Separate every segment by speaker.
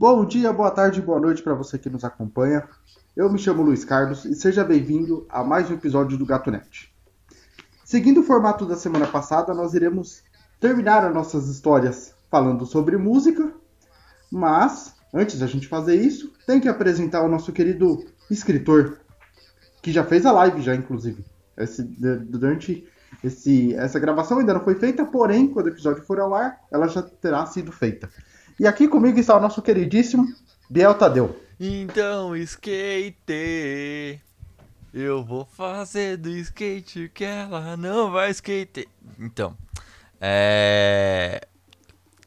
Speaker 1: Bom dia, boa tarde, boa noite para você que nos acompanha. Eu me chamo Luiz Carlos e seja bem-vindo a mais um episódio do Gato Net. Seguindo o formato da semana passada, nós iremos terminar as nossas histórias falando sobre música, mas antes da gente fazer isso, tem que apresentar o nosso querido escritor, que já fez a live já, inclusive. Esse, durante esse, essa gravação ainda não foi feita, porém, quando o episódio for ao ar, ela já terá sido feita. E aqui comigo está o nosso queridíssimo Biel Tadeu.
Speaker 2: Então, skate. Eu vou fazer do skate que ela não vai skate. Então, é.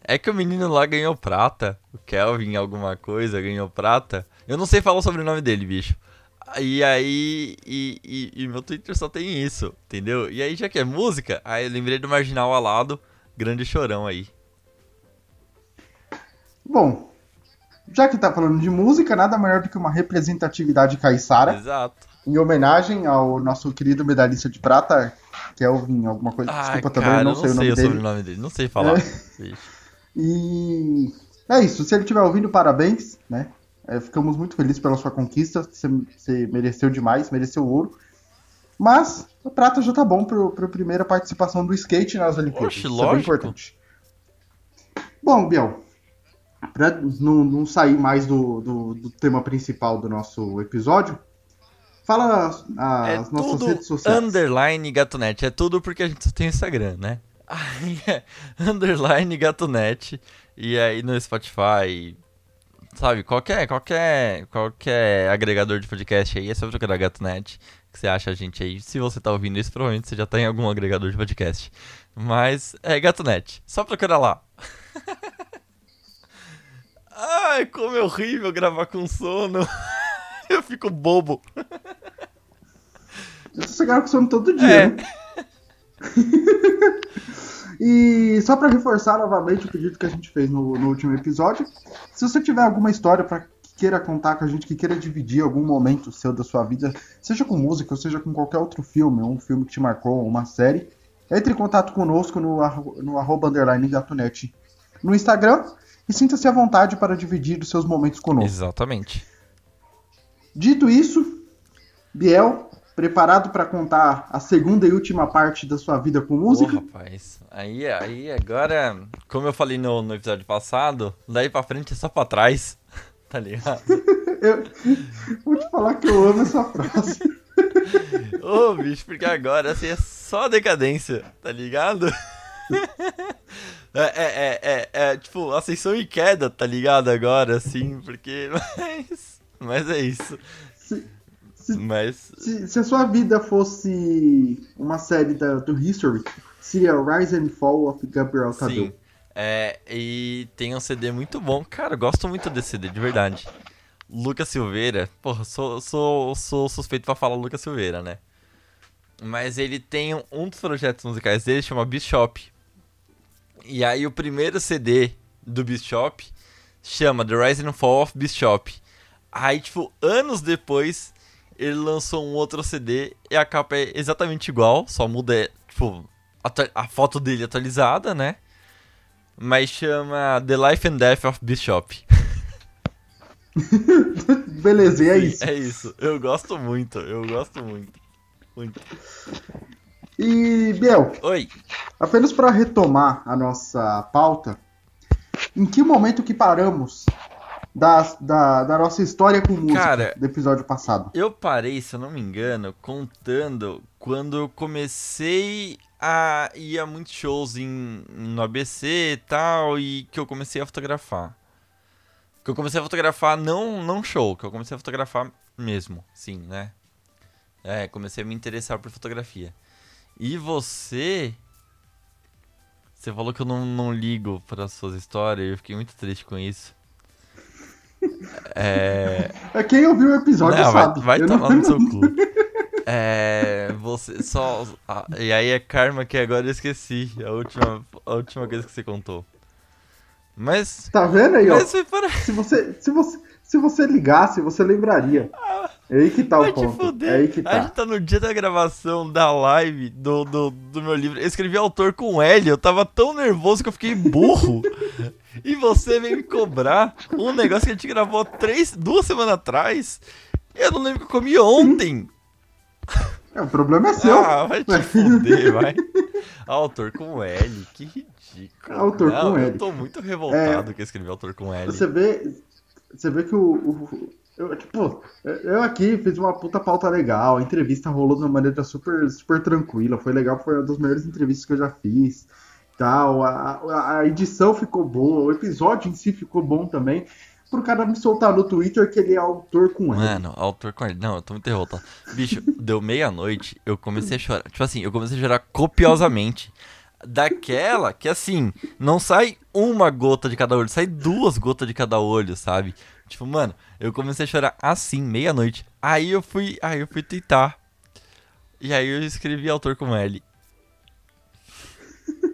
Speaker 2: É que o menino lá ganhou prata. O Kelvin, alguma coisa, ganhou prata. Eu não sei falar sobre o nome dele, bicho. E aí. E, e, e, meu Twitter só tem isso, entendeu? E aí, já que é música, aí eu lembrei do Marginal Alado, grande chorão aí.
Speaker 1: Bom, já que tá falando de música, nada maior do que uma representatividade caiçara.
Speaker 2: Exato.
Speaker 1: Em homenagem ao nosso querido medalhista de prata, Kelvin, alguma coisa.
Speaker 2: Desculpa cara, também, não, não sei, o nome dele. sobrenome dele. Não sei falar.
Speaker 1: É. e é isso. Se ele estiver ouvindo, parabéns, né? É, ficamos muito felizes pela sua conquista. Você, você, mereceu demais, mereceu ouro. Mas a prata já tá bom para a primeira participação do skate nas Olimpíadas. Oxe, Isso lógico. é bem importante. Bom, Biel, para não, não, sair mais do, do, do, tema principal do nosso episódio, fala as, as
Speaker 2: é
Speaker 1: nossas redes sociais.
Speaker 2: Underline Gatonete. É tudo porque a gente só tem Instagram, né? Aí é underline Gatonete. E aí no Spotify, sabe, qualquer, qualquer, qualquer agregador de podcast aí, é só procurar GatoNet, que você acha a gente aí. Se você tá ouvindo isso, provavelmente você já tá em algum agregador de podcast. Mas é GatoNet, só procurar lá. Ai, como é horrível gravar com sono. Eu fico bobo.
Speaker 1: Eu tô com sono todo dia, é. né? E só para reforçar novamente o pedido que a gente fez no, no último episódio, se você tiver alguma história para queira contar com a gente, que queira dividir algum momento seu da sua vida, seja com música ou seja com qualquer outro filme, um filme que te marcou, uma série, entre em contato conosco no, no arroba underline gatonet no Instagram e sinta-se à vontade para dividir os seus momentos conosco.
Speaker 2: Exatamente.
Speaker 1: Dito isso, Biel, preparado para contar a segunda e última parte da sua vida com música?
Speaker 2: Ô, rapaz, aí, aí agora, como eu falei no, no episódio passado, daí pra frente é só pra trás, tá ligado?
Speaker 1: eu vou te falar que eu amo essa frase.
Speaker 2: Ô, bicho, porque agora assim é só decadência, tá ligado? É, é, é, é, é, tipo, ascensão e queda, tá ligado? Agora, assim, porque. Mas, mas é isso.
Speaker 1: Se, Mas... se, se, a sua vida fosse uma série da, do History, seria Rise and Fall of Gabriel Tadeu. Sim.
Speaker 2: É, e tem um CD muito bom. Cara, gosto muito desse CD, de verdade. Lucas Silveira, porra, sou, sou, sou suspeito pra falar Lucas Silveira, né? Mas ele tem um, um dos projetos musicais dele, chama Bishop. E aí o primeiro CD do Bishop chama The Rise and Fall of Bishop. Aí, tipo, anos depois, ele lançou um outro CD e a capa é exatamente igual, só muda, tipo, a, a foto dele atualizada, né? Mas chama The Life and Death of Bishop.
Speaker 1: Beleza, e é isso.
Speaker 2: É isso. Eu gosto muito, eu gosto muito. Muito.
Speaker 1: E, Biel.
Speaker 2: Oi.
Speaker 1: Apenas para retomar a nossa pauta, em que momento que paramos da, da, da nossa história com música Cara, do episódio passado.
Speaker 2: Eu parei, se eu não me engano, contando quando eu comecei a ir a muitos shows em, no ABC e tal, e que eu comecei a fotografar. Que eu comecei a fotografar não, não show, que eu comecei a fotografar mesmo, sim, né? É, comecei a me interessar por fotografia. E você. Você falou que eu não, não ligo para suas histórias, eu fiquei muito triste com isso.
Speaker 1: É... é quem ouviu o episódio não,
Speaker 2: sabe. Vai, vai tomar não... no seu cu. É. Você só. Ah, e aí é karma que agora eu esqueci. A última, a última coisa que você contou. Mas.
Speaker 1: Tá vendo aí, ó? Para... Se, você, se, você, se você ligasse, você lembraria. Ah, é aí que tá o ponto. É aí que tá.
Speaker 2: A gente tá no dia da gravação da live do, do, do meu livro. Eu escrevi autor com L, eu tava tão nervoso que eu fiquei burro. E você vem me cobrar um negócio que a gente gravou três, duas semanas atrás. Eu não lembro que eu comi ontem.
Speaker 1: É, o problema é seu.
Speaker 2: Ah, vai te fuder, vai. Autor com L, que ridículo.
Speaker 1: Autor
Speaker 2: não,
Speaker 1: com
Speaker 2: eu
Speaker 1: L.
Speaker 2: tô muito revoltado
Speaker 1: É.
Speaker 2: que eu escrevi autor com L.
Speaker 1: Você vê, você vê que o, o- eu, tipo, eu aqui fiz uma puta pauta legal, a entrevista rolou de uma maneira super, super tranquila, foi legal, foi uma das melhores entrevistas que eu já fiz, tal, a, a- edição ficou boa, o episódio em si ficou bom também, pro cara me soltar no Twitter que ele é autor com L.
Speaker 2: Mano, autor com L. Não, eu tô muito revoltado. Bicho, deu meia-noite, eu comecei a chorar. Tipo assim, eu comecei a chorar copiosamente. Daquela que assim, não sai uma gota de cada olho, sai duas gotas de cada olho, sabe? Tipo, mano, eu comecei a chorar assim, meia-noite. Aí eu fui, aí eu fui tentar. E aí eu escrevi autor com L.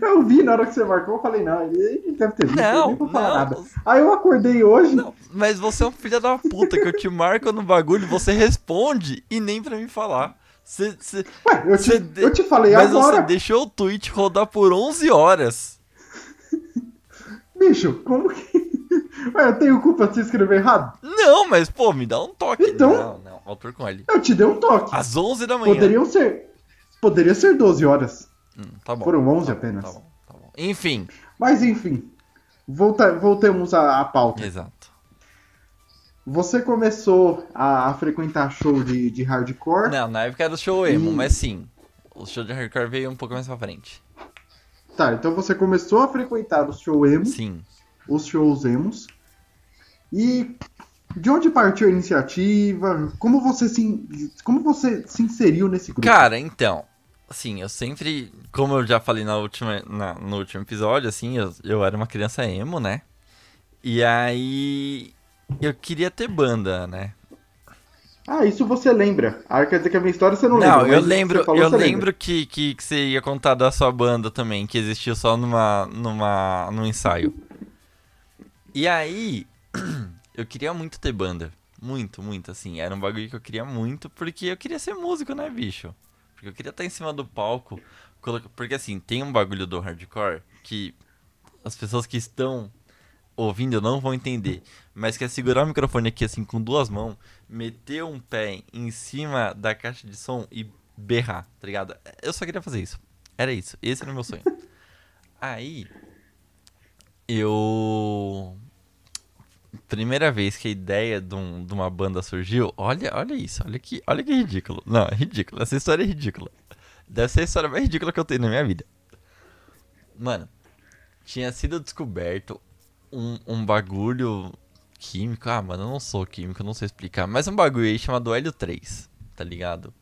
Speaker 1: Eu vi na hora que você marcou, eu falei, não, ele, deve ter visto, eu
Speaker 2: Não,
Speaker 1: nem vou falar
Speaker 2: não.
Speaker 1: nada. Aí eu acordei hoje,
Speaker 2: Não, mas você é um filho da puta que eu te marco no bagulho, você responde e nem pra me falar. Você, você,
Speaker 1: ué, eu te,
Speaker 2: de-
Speaker 1: eu te falei
Speaker 2: Mas
Speaker 1: agora,
Speaker 2: você deixou o tweet rodar por 11 horas.
Speaker 1: bicho, como que... Ué, eu tenho culpa de você escrever errado?
Speaker 2: Não, mas pô, me dá um toque.
Speaker 1: Então-
Speaker 2: Não, não, autor com L.
Speaker 1: Eu te dei um toque.
Speaker 2: Às 11 da manhã.
Speaker 1: Poderiam ser. Poderia ser 12 horas.
Speaker 2: Hum, tá bom.
Speaker 1: Foram 11
Speaker 2: tá
Speaker 1: apenas.
Speaker 2: Bom, tá bom, tá bom. Enfim,
Speaker 1: Mas enfim. Volta, voltemos à, à pauta.
Speaker 2: exato.
Speaker 1: Você começou a, a frequentar show de, de hardcore.
Speaker 2: Não, na época era o show emo,
Speaker 1: Hum.
Speaker 2: mas sim. O show de hardcore veio um pouco mais pra frente.
Speaker 1: Tá, então você começou a frequentar os show emo,
Speaker 2: Sim.
Speaker 1: Os shows emos. E de onde partiu a iniciativa? Como você se, como você se inseriu nesse grupo?
Speaker 2: Cara, então, assim, eu sempre, como eu já falei na última, na- no último episódio, assim, eu, eu era uma criança emo, né? E aí eu queria ter banda, né?
Speaker 1: Ah, isso você lembra. Ah, quer dizer que a minha história você não,
Speaker 2: Não,
Speaker 1: lembra.
Speaker 2: eu
Speaker 1: mas
Speaker 2: lembro,
Speaker 1: falou,
Speaker 2: eu
Speaker 1: você lembra.
Speaker 2: lembro que, que, que você ia contar da sua banda também, que existiu só numa, numa, num ensaio. E aí, eu queria muito ter banda. Muito, muito, assim. Era um bagulho que eu queria muito, porque eu queria ser músico, né, bicho? Porque eu queria estar em cima do palco. Porque, assim, tem um bagulho do hardcore que as pessoas que estão ouvindo não vão entender. Mas que é segurar o microfone aqui, assim, com duas mãos, meter um pé em cima da caixa de som e berrar, tá ligado? Eu só queria fazer isso. Era isso. Esse era o meu sonho. Aí, eu. Primeira vez que a ideia de, um- de uma banda surgiu, olha, olha isso, olha que, olha que ridículo. Não, é ridículo. Essa história é ridícula. Deve ser a história mais ridícula que eu tenho na minha vida. Mano, tinha sido descoberto um, um bagulho químico. Ah, mano, eu não sou químico, eu não sei explicar. Mas um bagulho aí chamado hélio 3, tá ligado?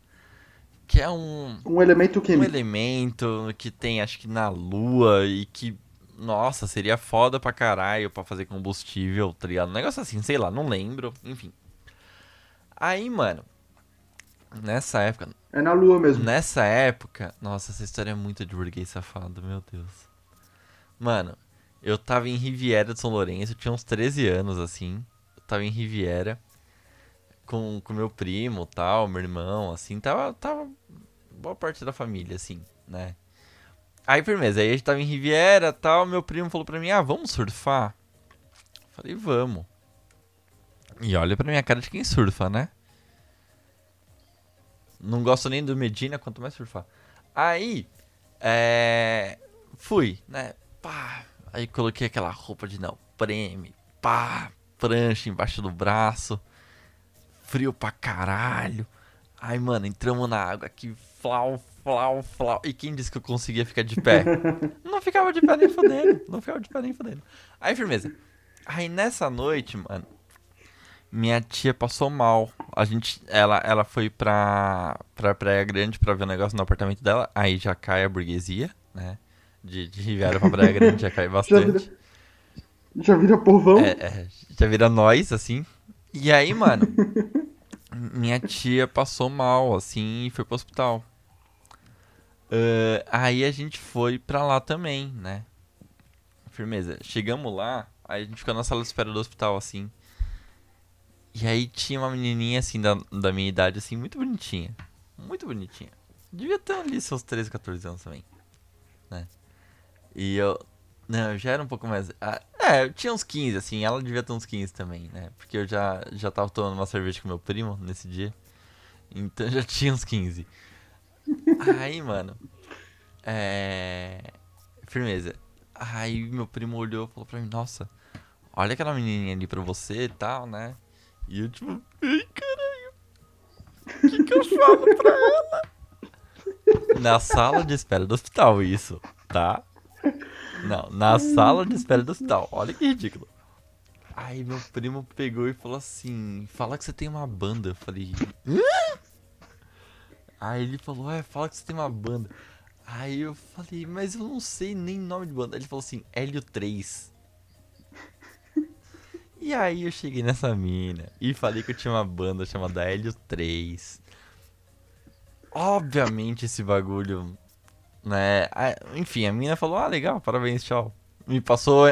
Speaker 2: Que é um,
Speaker 1: Um elemento
Speaker 2: um
Speaker 1: químico.
Speaker 2: elemento que tem, acho que na lua e que, nossa, seria foda pra caralho pra fazer combustível, tá ligado? Um negócio assim, sei lá, não lembro, enfim. Aí, mano, nessa época,
Speaker 1: É na lua mesmo.
Speaker 2: Nessa época, nossa, essa história é muito de burguês safado, meu Deus. Mano, eu tava em Riviera de São Lourenço, tinha uns 13 anos, assim. Eu tava em Riviera com, com meu primo tal, meu irmão, assim. Tava, tava boa parte da família, assim, né? Aí, firmeza, aí a gente tava em Riviera tal, meu primo falou pra mim, ah, vamos surfar? Falei, vamos. E olha pra minha cara de quem surfa, né? Não gosto nem do Medina, quanto mais surfar. Aí, é... Fui, né? Pá. Aí coloquei aquela roupa de neoprene. Pá. Prancha embaixo do braço. Frio pra caralho. Aí, mano, entramos na água aqui. Flau, flau, flau. E quem disse que eu conseguia ficar de pé? não ficava de pé nem fodendo. Não ficava de pé nem fodendo. Aí, firmeza. Aí, nessa noite, mano minha tia passou mal. A gente, ela, ela foi pra, pra Praia Grande pra ver o negócio no apartamento dela. Aí já cai a burguesia, né? De, de Riviera pra Praia Grande já cai
Speaker 1: Já
Speaker 2: bastante.
Speaker 1: vira, já vira povão.
Speaker 2: É, é, já vira nós, assim. E aí, mano, minha tia passou mal, assim, e foi pro hospital. Ah, aí a gente foi pra lá também, né? Firmeza. Chegamos lá, aí a gente ficou na sala de espera do hospital, assim. E aí tinha uma menininha, assim, da, da minha idade, assim, muito bonitinha. Muito bonitinha. Devia ter ali seus 13, 14 anos também. Né? E eu Não, eu já era um pouco mais. ah, É, eu tinha uns 15, assim, ela devia ter uns 15 também, né? Porque eu já, já tava tomando uma cerveja com meu primo nesse dia. Então já tinha uns 15. Aí, mano. É. Firmeza. Aí meu primo olhou e falou pra mim: Nossa, olha aquela menininha ali pra você e tal, né? E eu, tipo, ai caralho. O que, que eu falo pra ela? Na sala de espera do hospital, isso, tá? Não, na sala de espera do hospital. Olha que ridículo. Aí meu primo pegou e falou assim: Fala que você tem uma banda. Eu falei: Hã? Aí ele falou: É, fala que você tem uma banda. Aí eu falei: Mas eu não sei nem nome de banda. Ele falou assim: Hélio 3. E aí eu cheguei nessa mina e falei que eu tinha uma banda chamada Hélio 3. Obviamente esse bagulho, né? ah, Enfim, a mina falou: Ah, legal, parabéns, tchau. Me passou.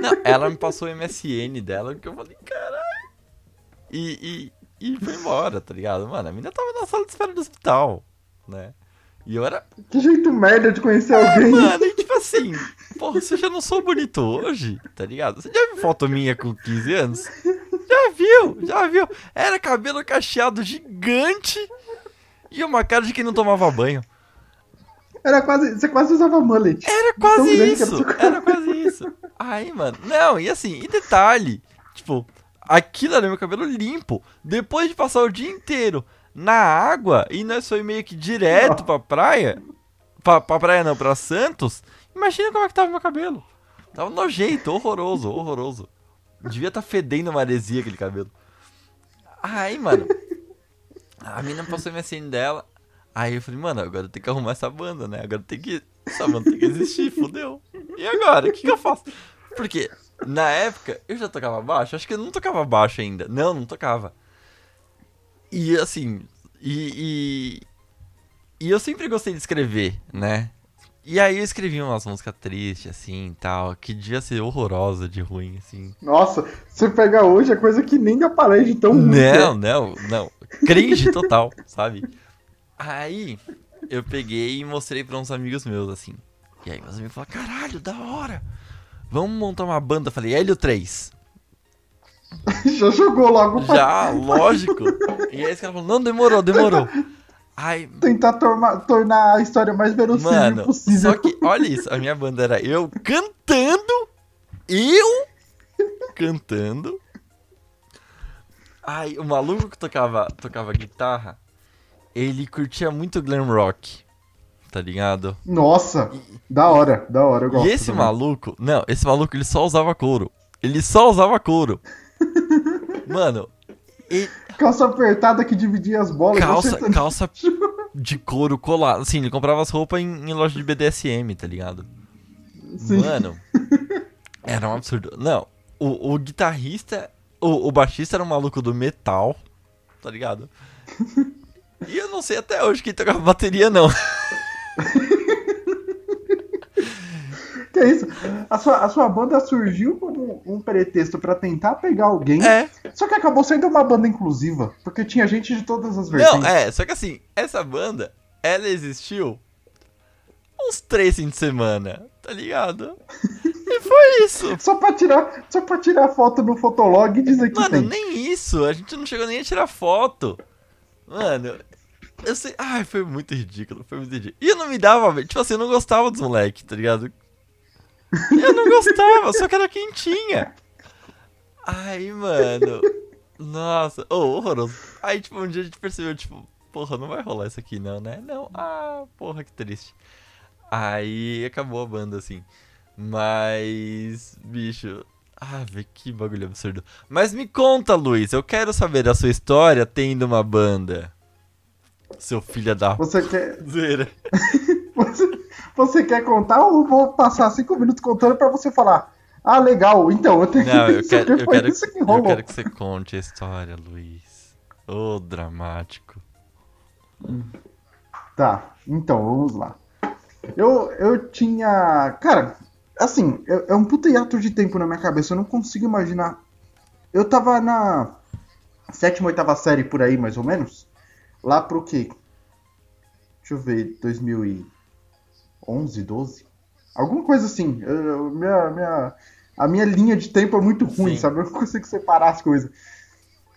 Speaker 2: Não, ela me passou o MSN dela, que eu falei: Caralho. E, e, e foi embora, tá ligado? Mano, a mina tava na sala de espera do hospital, né? E eu era.
Speaker 1: Que jeito merda de conhecer alguém.
Speaker 2: Mano, e tipo assim, porra, você já não sou bonito hoje, tá ligado? Você já viu foto minha com 15 anos? Já viu, já viu. Era cabelo cacheado gigante e uma cara de quem não tomava banho.
Speaker 1: Era quase. Você quase usava mullet.
Speaker 2: Era quase
Speaker 1: era
Speaker 2: isso,
Speaker 1: seu
Speaker 2: era quase isso. Aí, mano, não, e assim, e detalhe, tipo, aquilo era meu cabelo limpo, depois de passar o dia inteiro na água e nós foi meio que direto pra praia, pra, pra praia não, pra Santos, imagina como é que tava meu cabelo. Tava nojento, horroroso, horroroso. Devia tá fedendo maresia aquele cabelo. Aí, mano, a mina passou o MSN dela, aí eu falei, mano, agora tenho que arrumar essa banda, né? Agora tem que, essa banda tem que existir, fodeu. E agora, o que, que eu faço? Porque na época eu já tocava baixo, acho que eu não tocava baixo ainda. Não, não tocava. E assim, e, e, e eu sempre gostei de escrever, né? E aí eu escrevi umas músicas tristes, assim, tal, que devia ser horrorosa de ruim, assim.
Speaker 1: Nossa, você pega hoje é coisa que nem aparece de tão é.
Speaker 2: Não, não, não. Cringe total, sabe? Aí eu peguei e mostrei pra uns amigos meus, assim. E aí meus amigos falaram, caralho, da hora. Vamos montar uma banda. Eu falei, Hélio 3.
Speaker 1: Já jogou logo
Speaker 2: Já, lógico. E aí esse cara falou, não, demorou, demorou. Aí,
Speaker 1: tentar torma- tornar a história mais verossímil
Speaker 2: mano,
Speaker 1: possível.
Speaker 2: só que, olha isso, a minha banda era eu cantando, eu cantando. Aí, o maluco que tocava, tocava guitarra, ele curtia muito glam rock, tá ligado?
Speaker 1: Nossa, da hora, da hora, eu gosto.
Speaker 2: E esse
Speaker 1: também.
Speaker 2: maluco, não, esse maluco ele só usava couro. Ele só usava couro. Mano, e
Speaker 1: Calça apertada que dividia as bolas.
Speaker 2: calça,
Speaker 1: você-
Speaker 2: calça de couro colado. Assim, ele comprava as roupas em, em loja de BDSM, tá ligado?
Speaker 1: Sim.
Speaker 2: Mano, era um absurdo. Não, o, o guitarrista, o, o baixista era um maluco do metal, tá ligado? E eu não sei até hoje quem tocava bateria, não.
Speaker 1: Que é isso? A sua, a sua banda surgiu como um pretexto pra tentar pegar alguém,
Speaker 2: É,
Speaker 1: só que acabou sendo uma banda inclusiva, porque tinha gente de todas as vertentes.
Speaker 2: não, é, só que assim, essa banda, ela existiu uns três fins de semana, tá ligado? E foi isso.
Speaker 1: Só pra tirar, só pra tirar foto no fotolog e dizer que
Speaker 2: Mano,
Speaker 1: tem.
Speaker 2: nem isso. A gente não chegou nem a tirar foto. Mano, eu sei. Ai, foi muito ridículo. Foi muito ridículo. E eu não me dava. Tipo assim, eu não gostava dos moleques, tá ligado? Eu não gostava, só que era quem tinha. Aí, mano. Nossa, oh, horroroso. Aí, tipo, um dia a gente percebeu, tipo, porra, não vai rolar isso aqui, não, né? Não, ah, porra, que triste. Aí acabou a banda, assim. Mas, bicho, ah, que bagulho absurdo. Mas me conta, Luiz, eu quero saber a sua história tendo uma banda. Seu filho da
Speaker 1: Você quer. Você, quer contar ou eu vou passar cinco minutos contando pra você falar? Ah, legal, então eu tenho
Speaker 2: Não, eu
Speaker 1: isso
Speaker 2: quero,
Speaker 1: aqui,
Speaker 2: eu quero,
Speaker 1: isso que
Speaker 2: eu
Speaker 1: rolou.
Speaker 2: quero que você conte a história, Luiz. Ô, dramático.
Speaker 1: Tá, então, vamos lá. Eu, eu tinha. Cara, assim, é, é um puta hiato de tempo na minha cabeça, eu não consigo imaginar. Eu tava na sétima, oitava série por aí, mais ou menos. Lá pro quê? Deixa eu ver, 2011, 12? Alguma coisa assim. Eu, minha, minha, a minha linha de tempo é muito ruim, Sim. sabe? Eu não consigo separar as coisas.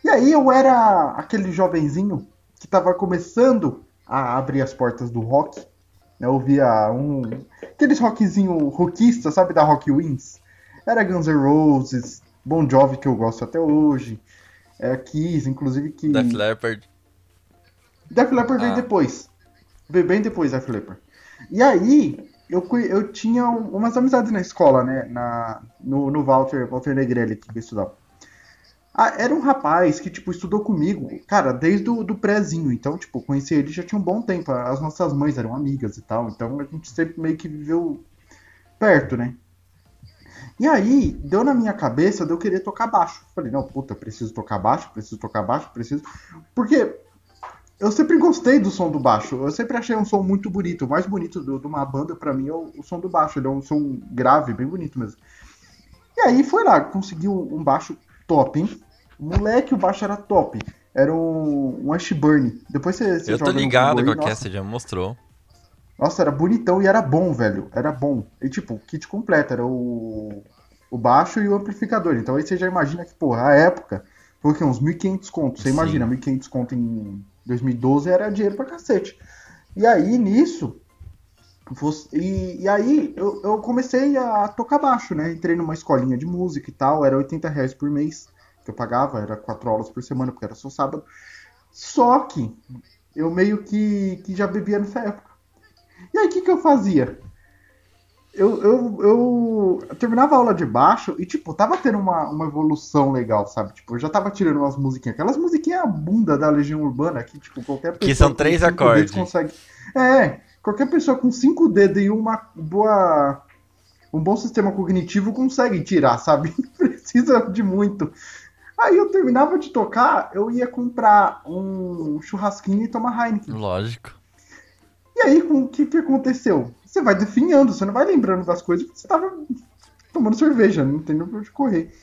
Speaker 1: E aí eu era aquele jovenzinho que tava começando a abrir as portas do rock. Eu ouvia um. Aqueles rockzinho rockista, sabe? Da Rock Wins. Era Guns N' Roses, Bon Jovi, que eu gosto até hoje. É, Kiss, inclusive que.
Speaker 2: Def Leppard.
Speaker 1: Def Leppard ah. veio depois. Veio bem depois Def Leppard. E aí, eu, eu tinha umas amizades na escola, né? Na, no, no Walter, Walter Negrelli, que estudava. Ah, era um rapaz que, tipo, estudou comigo, cara, desde o do prézinho. Então, tipo, conheci ele já tinha um bom tempo. As nossas mães eram amigas e tal. Então a gente sempre meio que viveu perto, né? E aí, deu na minha cabeça de eu querer tocar baixo. Falei, não, puta, preciso tocar baixo, preciso tocar baixo, preciso. Porque eu sempre gostei do som do baixo. Eu sempre achei um som muito bonito. O mais bonito de uma banda, para mim, é o, o, som do baixo. Ele é um som grave, bem bonito mesmo. E aí foi lá, conseguiu um baixo top, hein? Moleque, o baixo era top. Era um, um Ashburn. Depois você, você
Speaker 2: Eu tô ligado com a que você já mostrou.
Speaker 1: Nossa, era bonitão e era bom, velho. Era bom. E tipo, kit completo. Era o, o baixo e o amplificador. Então aí você já imagina que, porra, a época foi que uns 1.500 contos. Você Sim. imagina, 1.500 contos em 2012 era dinheiro pra cacete. E aí, nisso, e, e, aí eu, eu, comecei a tocar baixo, né? Entrei numa escolinha de música e tal, era 80 reais por mês que eu pagava, era quatro aulas por semana, porque era só sábado. Só que eu meio que, que já bebia nessa época. E aí o que, que eu fazia? Eu, eu, eu, terminava a aula de baixo e, tipo, tava tendo uma, uma evolução legal, sabe? Tipo, eu já tava tirando umas musiquinhas. Aquelas musiquinhas bunda da Legião Urbana que, tipo, qualquer pessoa.
Speaker 2: Que são três acordes.
Speaker 1: Consegue... É, qualquer pessoa com cinco dedos e uma boa. Um bom sistema cognitivo consegue tirar, sabe? Precisa de muito. Aí eu terminava de tocar, eu ia comprar um churrasquinho e tomar Heineken.
Speaker 2: Lógico.
Speaker 1: E aí, o que, que aconteceu? Você vai definhando, você não vai lembrando das coisas porque você estava tomando cerveja, não tem pra onde correr.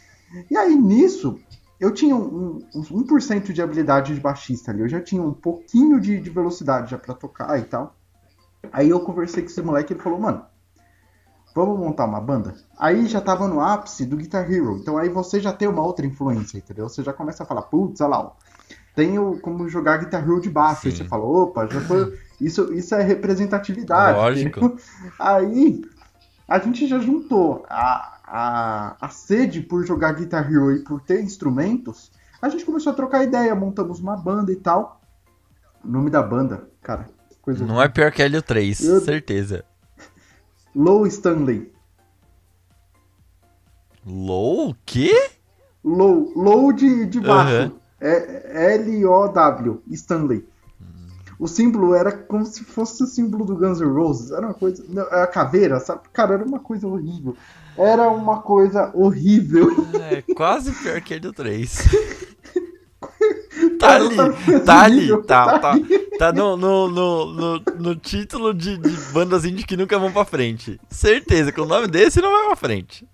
Speaker 1: E aí, nisso, eu tinha um, um, 1% de habilidade de baixista ali. Eu já tinha um pouquinho de, de velocidade já para tocar e tal. Aí eu conversei com esse moleque e ele falou, mano, vamos montar uma banda? Aí já tava no ápice do Guitar Hero. Então aí você já tem uma outra influência, entendeu? Você já começa a falar, putz, olha lá, ó, tenho como jogar Guitar Hero de baixo. Sim. Aí você fala, opa, já foi. Isso, isso é representatividade.
Speaker 2: Lógico.
Speaker 1: Aí a gente já juntou a, a, a sede por jogar Guitar Hero e por ter instrumentos. A gente começou a trocar ideia, montamos uma banda e tal. O nome da banda, cara,
Speaker 2: coisa. Não é pior que Helio 3, Eu... certeza.
Speaker 1: Low Stanley.
Speaker 2: Low? O quê?
Speaker 1: Low, low de, de baixo. Uhum. É L-O-W, Stanley. O símbolo era como se fosse o símbolo do Guns N' Roses. Era uma coisa. A caveira, sabe? Cara, era uma coisa horrível. Era uma coisa horrível.
Speaker 2: É, quase pior que ele do 3. tá ali, tá ali, tá, tá, tá no, no, no, no, título de, de bandas indie que nunca vão pra frente. Certeza que o nome desse não vai pra frente.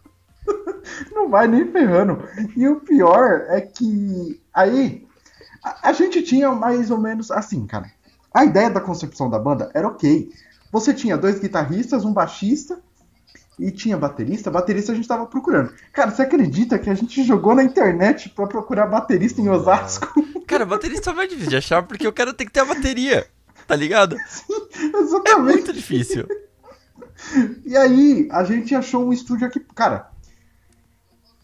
Speaker 1: Não vai nem ferrando. E o pior é que aí a, a gente tinha mais ou menos assim, cara. A ideia da concepção da banda era ok. Você tinha dois guitarristas, um baixista e tinha baterista. Baterista a gente tava procurando. Cara, você acredita que a gente jogou na internet para procurar baterista em Osasco?
Speaker 2: Cara, baterista é mais difícil de achar porque o cara tem que ter a bateria, tá ligado?
Speaker 1: Sim, exatamente. É
Speaker 2: muito difícil.
Speaker 1: E aí, a gente achou um estúdio aqui. Cara,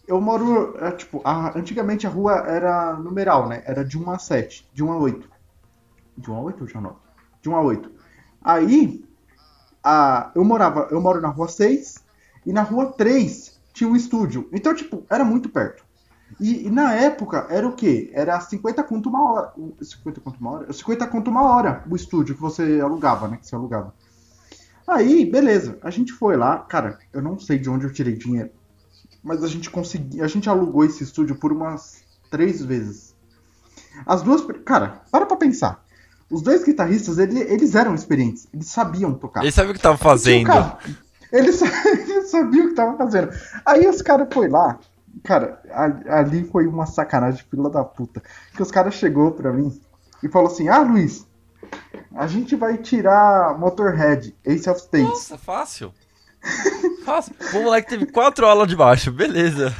Speaker 1: eu moro. É, tipo, a, antigamente a rua era numeral, né? Era de 1 a 7, de 1 a 8. De 1 a 8 ou de 1 a 9? De 1 a 8. Aí, a, eu morava. Eu moro na rua 6 e na rua 3 tinha um estúdio. Então, tipo, era muito perto. E, e, na época era o quê? Era 50 conto uma hora. 50 conto uma hora? 50 conto uma hora o estúdio que você alugava, né? Que você alugava. Aí, beleza. A gente foi lá. Cara, eu não sei de onde eu tirei dinheiro mas a gente conseguiu. A gente alugou esse estúdio por umas três vezes. As duas. Cara, para pra pensar. Os dois guitarristas, ele, eles eram experientes, eles sabiam tocar.
Speaker 2: Eles sabiam o que estavam fazendo.
Speaker 1: Eles, eles sabiam o que estavam fazendo. Aí os caras foi lá. Cara, ali foi uma sacanagem, fila da puta. Que os caras chegou pra mim e falou assim: Ah, Luiz, a gente vai tirar Motorhead, Ace of States.
Speaker 2: Nossa, fácil. Fácil. O moleque teve quatro aulas de baixo, beleza.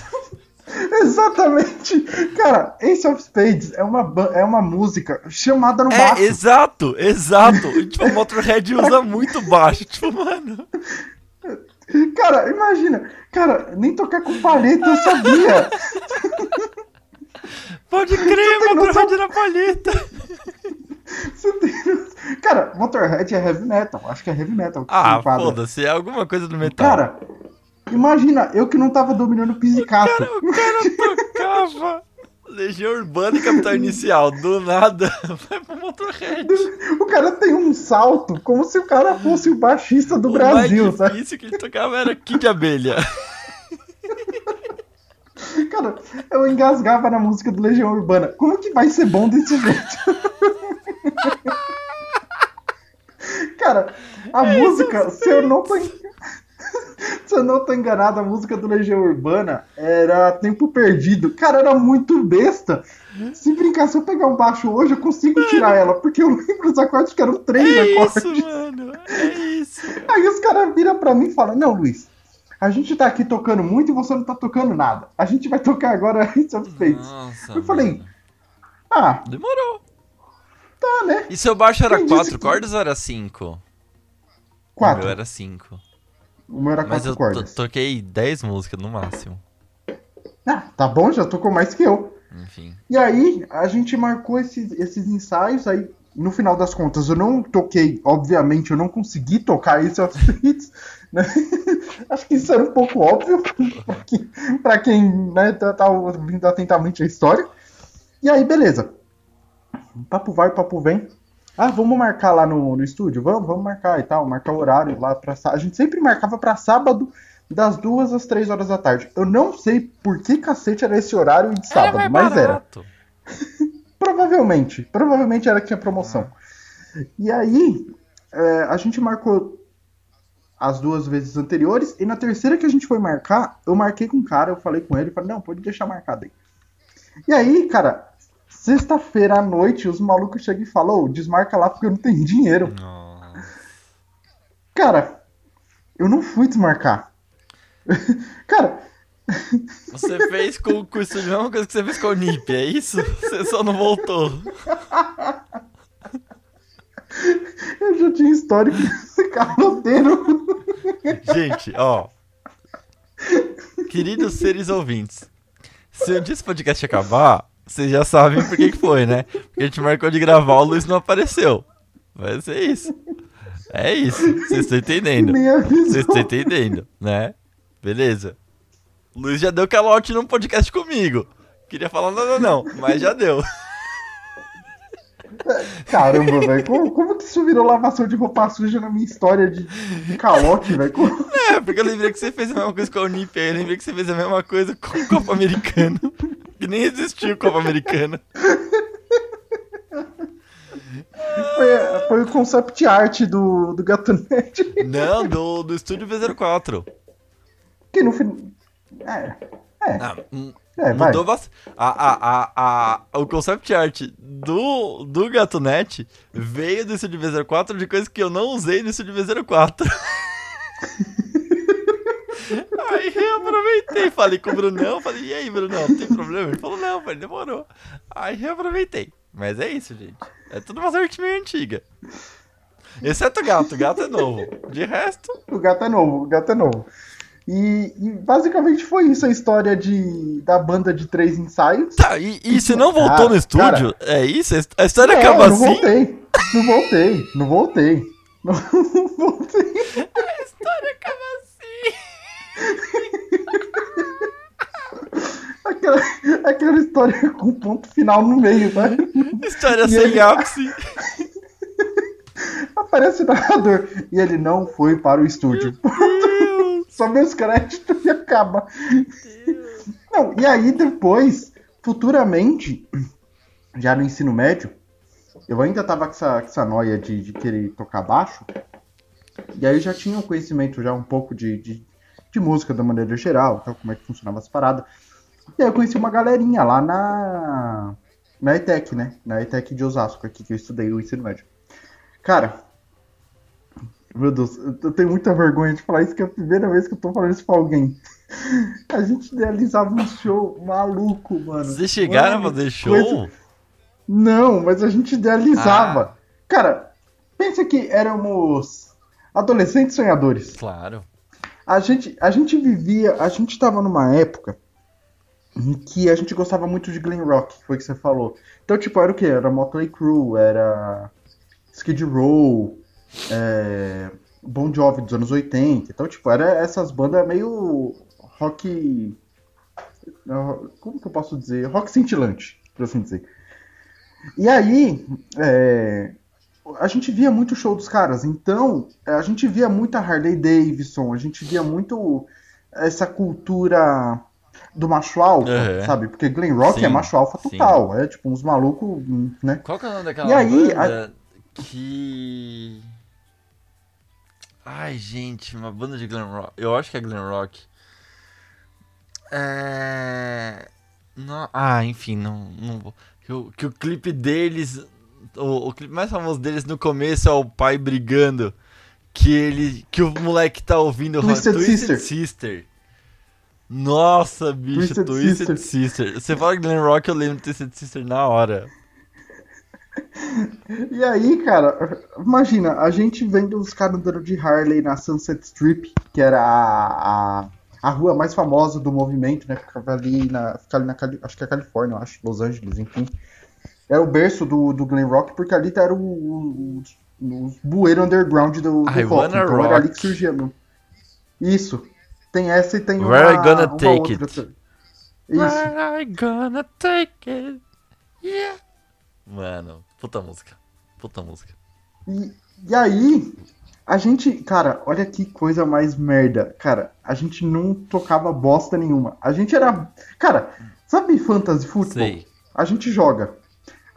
Speaker 1: Exatamente. Cara, Ace of Spades é uma, é uma música chamada no
Speaker 2: É,
Speaker 1: baixo.
Speaker 2: exato, exato. E, tipo, o Motorhead usa muito baixo. Tipo, mano.
Speaker 1: Cara, imagina. Cara, nem tocar com palheta eu sabia.
Speaker 2: Pode crer, Motorhead na palheta.
Speaker 1: Cara, Motorhead é heavy metal. Acho que é heavy metal.
Speaker 2: Ah, foda-se, é alguma coisa do metal.
Speaker 1: Cara, imagina, eu que não tava dominando o pizzicato.
Speaker 2: O cara tocava Legião Urbana e Capital Inicial. Do nada, vai pro Motorhead.
Speaker 1: O cara tem um salto como se o cara fosse o baixista do
Speaker 2: o
Speaker 1: Brasil,
Speaker 2: mais
Speaker 1: sabe?
Speaker 2: difícil que ele tocava era Kid Abelha.
Speaker 1: Cara, eu engasgava na música do Legião Urbana. Como que vai ser bom desse jeito? Cara, a música, se eu não tô se eu não tô enganado, a música do Legião Urbana era Tempo Perdido. Cara, era muito besta. Se brincar, se eu pegar um baixo hoje, eu consigo tirar ela, porque eu lembro os acordes que eram três
Speaker 2: É
Speaker 1: acordes.
Speaker 2: isso, mano. É isso.
Speaker 1: Aí os caras viram pra mim e falam: Não, Luiz, a gente tá aqui tocando muito e você não tá tocando nada. A gente vai tocar agora Ace of Spades. Eu falei,
Speaker 2: mano.
Speaker 1: Ah,
Speaker 2: Demorou.
Speaker 1: tá, né?
Speaker 2: E seu baixo era
Speaker 1: Quem
Speaker 2: quatro
Speaker 1: que-
Speaker 2: cordas ou era cinco? O meu
Speaker 1: Quatro.
Speaker 2: era cinco.
Speaker 1: Meu era
Speaker 2: Mas
Speaker 1: quatro
Speaker 2: eu to-
Speaker 1: cordas.
Speaker 2: toquei 10 músicas no máximo.
Speaker 1: Ah, tá bom, já tocou mais que eu.
Speaker 2: Enfim.
Speaker 1: E aí, a gente marcou esses, esses ensaios, aí, no final das contas, eu não toquei, obviamente, eu não consegui tocar Ace of Spades, né? Acho que isso era um pouco óbvio pra quem, pra quem né, tá, tá ouvindo atentamente a história. E aí, beleza. Papo vai, papo vem. Ah, vamos marcar lá no, no estúdio? Vamos, vamos marcar e tal, marcar o horário lá pra A gente sempre marcava pra sábado, das duas às três horas da tarde. Eu não sei por que cacete era esse horário de sábado,
Speaker 2: Era
Speaker 1: mas era.
Speaker 2: barato.
Speaker 1: Provavelmente. Provavelmente era que tinha promoção. E aí, é, a gente marcou as duas vezes anteriores. E na terceira que a gente foi marcar, eu marquei com o cara, eu falei com ele, falei, não, pode deixar marcado aí. E aí, cara, sexta-feira à noite, os malucos chegam e falam, ô, desmarca lá porque eu não tenho dinheiro.
Speaker 2: Nossa.
Speaker 1: Cara, eu não fui desmarcar. cara,
Speaker 2: Você fez com, o estúdio a mesma coisa que você fez com o NIP, é isso? Você só não voltou.
Speaker 1: eu já tinha histórico desse caloteiro.
Speaker 2: Gente, ó. Queridos seres ouvintes, se um dia esse podcast acabar, vocês já sabem por que, que foi, né? Porque a gente marcou de gravar, o Luiz não apareceu. Vai ser isso. É isso. Vocês estão entendendo. Vocês estão entendendo, né? Beleza. O Luiz já deu calote num podcast comigo. Queria falar nada não, mas já deu.
Speaker 1: Caramba, velho. Como, como que isso virou lavação de roupa suja na minha história de, de calote, velho? Como-
Speaker 2: É, porque eu lembrei que você fez a mesma coisa com a Unip, aí eu lembrei que você fez a mesma coisa com o Copa Americano. Que nem existiu Copa Americano.
Speaker 1: Foi, foi o concept art do, do Gatonete.
Speaker 2: Não, do, do estúdio V04.
Speaker 1: Que no fim. É. É,
Speaker 2: Ah, hum,
Speaker 1: é,
Speaker 2: mudou bastante. A, a, a, a, o concept art do, do Gatonete veio do estúdio V04 de coisas que eu não usei no estúdio V04. Aí eu aproveitei, falei com o Brunão, falei, e aí, Brunão, tem problema? Ele falou, não, falei, demorou. Aí eu aproveitei. Mas é isso, gente. É tudo uma sorte meio antiga. Exceto o gato, o gato é novo. De resto,
Speaker 1: O gato é novo, o gato é novo. E, e basicamente foi isso a história de, da banda de três ensaios.
Speaker 2: tá, e, e você não voltou
Speaker 1: Cara,
Speaker 2: no estúdio? É isso? A história
Speaker 1: Não,
Speaker 2: acaba
Speaker 1: não
Speaker 2: assim?
Speaker 1: voltei. Não voltei. Não voltei. Não voltei.
Speaker 2: A história acaba assim.
Speaker 1: Aquela, aquela história com ponto final no meio, né?
Speaker 2: História
Speaker 1: E
Speaker 2: sem
Speaker 1: ele-
Speaker 2: ápice.
Speaker 1: Aparece o narrador. E ele não foi para o estúdio. Só os créditos e acaba. Não, e aí depois, futuramente, já no ensino médio, eu ainda tava com essa, com essa noia de, de querer tocar baixo. E aí eu já tinha um conhecimento já um pouco de, de, de música da maneira geral, tal, como é que funcionava as paradas. E aí eu conheci uma galerinha lá na. Na ETEC, né? Na ETEC de Osasco, aqui que eu estudei o ensino médio. Cara, Meu Deus, eu tenho muita vergonha de falar isso, que é a primeira vez que eu tô falando isso pra alguém. A gente idealizava um show maluco, mano.
Speaker 2: Vocês chegaram mano, a fazer show? Coisa...
Speaker 1: Não, mas a gente idealizava. Ah. Cara, pensa que éramos adolescentes sonhadores.
Speaker 2: Claro.
Speaker 1: A gente, a gente vivia, a gente tava numa época em que a gente gostava muito de glam rock, foi o que você falou. Então, tipo, era o que? Era Motley Crue, era Skid Row, é, Bon Jovi dos anos 80. Então, tipo, era essas bandas meio rock. Como que eu posso dizer? Rock cintilante, por assim dizer. E aí, é, a gente via muito show dos caras. Então, a gente via muita Harley Davidson, a gente via muito essa cultura do macho alfa, uhum. sabe? Porque Glen Rock é sim, é macho alfa total. Sim. É tipo uns malucos, né?
Speaker 2: Qual que é o nome daquela e aí, banda a... que. Ai, gente, uma banda de glam rock. Eu acho que é glam rock. É. Não... Ah, enfim, não, não vou. Que o, que o clipe deles. O, o clipe mais famoso deles no começo é o pai brigando. Que ele. Que o moleque tá ouvindo
Speaker 1: Twisted, Twisted Sister.
Speaker 2: Sister. Nossa, bicho, Twisted, Twisted Sister. Sister. Você fala Glen Rock, eu lembro Twisted Sister na hora.
Speaker 1: E aí, cara, imagina, a gente vendo os caras andando de Harley na Sunset Strip, que era a, a, a rua mais famosa do movimento, né? Ficava ali na. Fica ali na acho que é Califórnia, acho, Los Angeles, enfim. Era o berço do, do Glen Rock, porque ali era o, o, o bueiro underground do, do
Speaker 2: I rock. Então rock.
Speaker 1: era ali que surgia. Meu. Isso. Tem essa e tem
Speaker 2: Where uma, I gonna uma take
Speaker 1: outra.
Speaker 2: it?
Speaker 1: Isso.
Speaker 2: Where I gonna take it? Yeah. Mano, puta música. Puta música.
Speaker 1: E, e aí, a gente, cara, olha que coisa mais merda. Cara, a gente não tocava bosta nenhuma. A gente era. Cara, sabe Fantasy Football? Sei. A gente joga.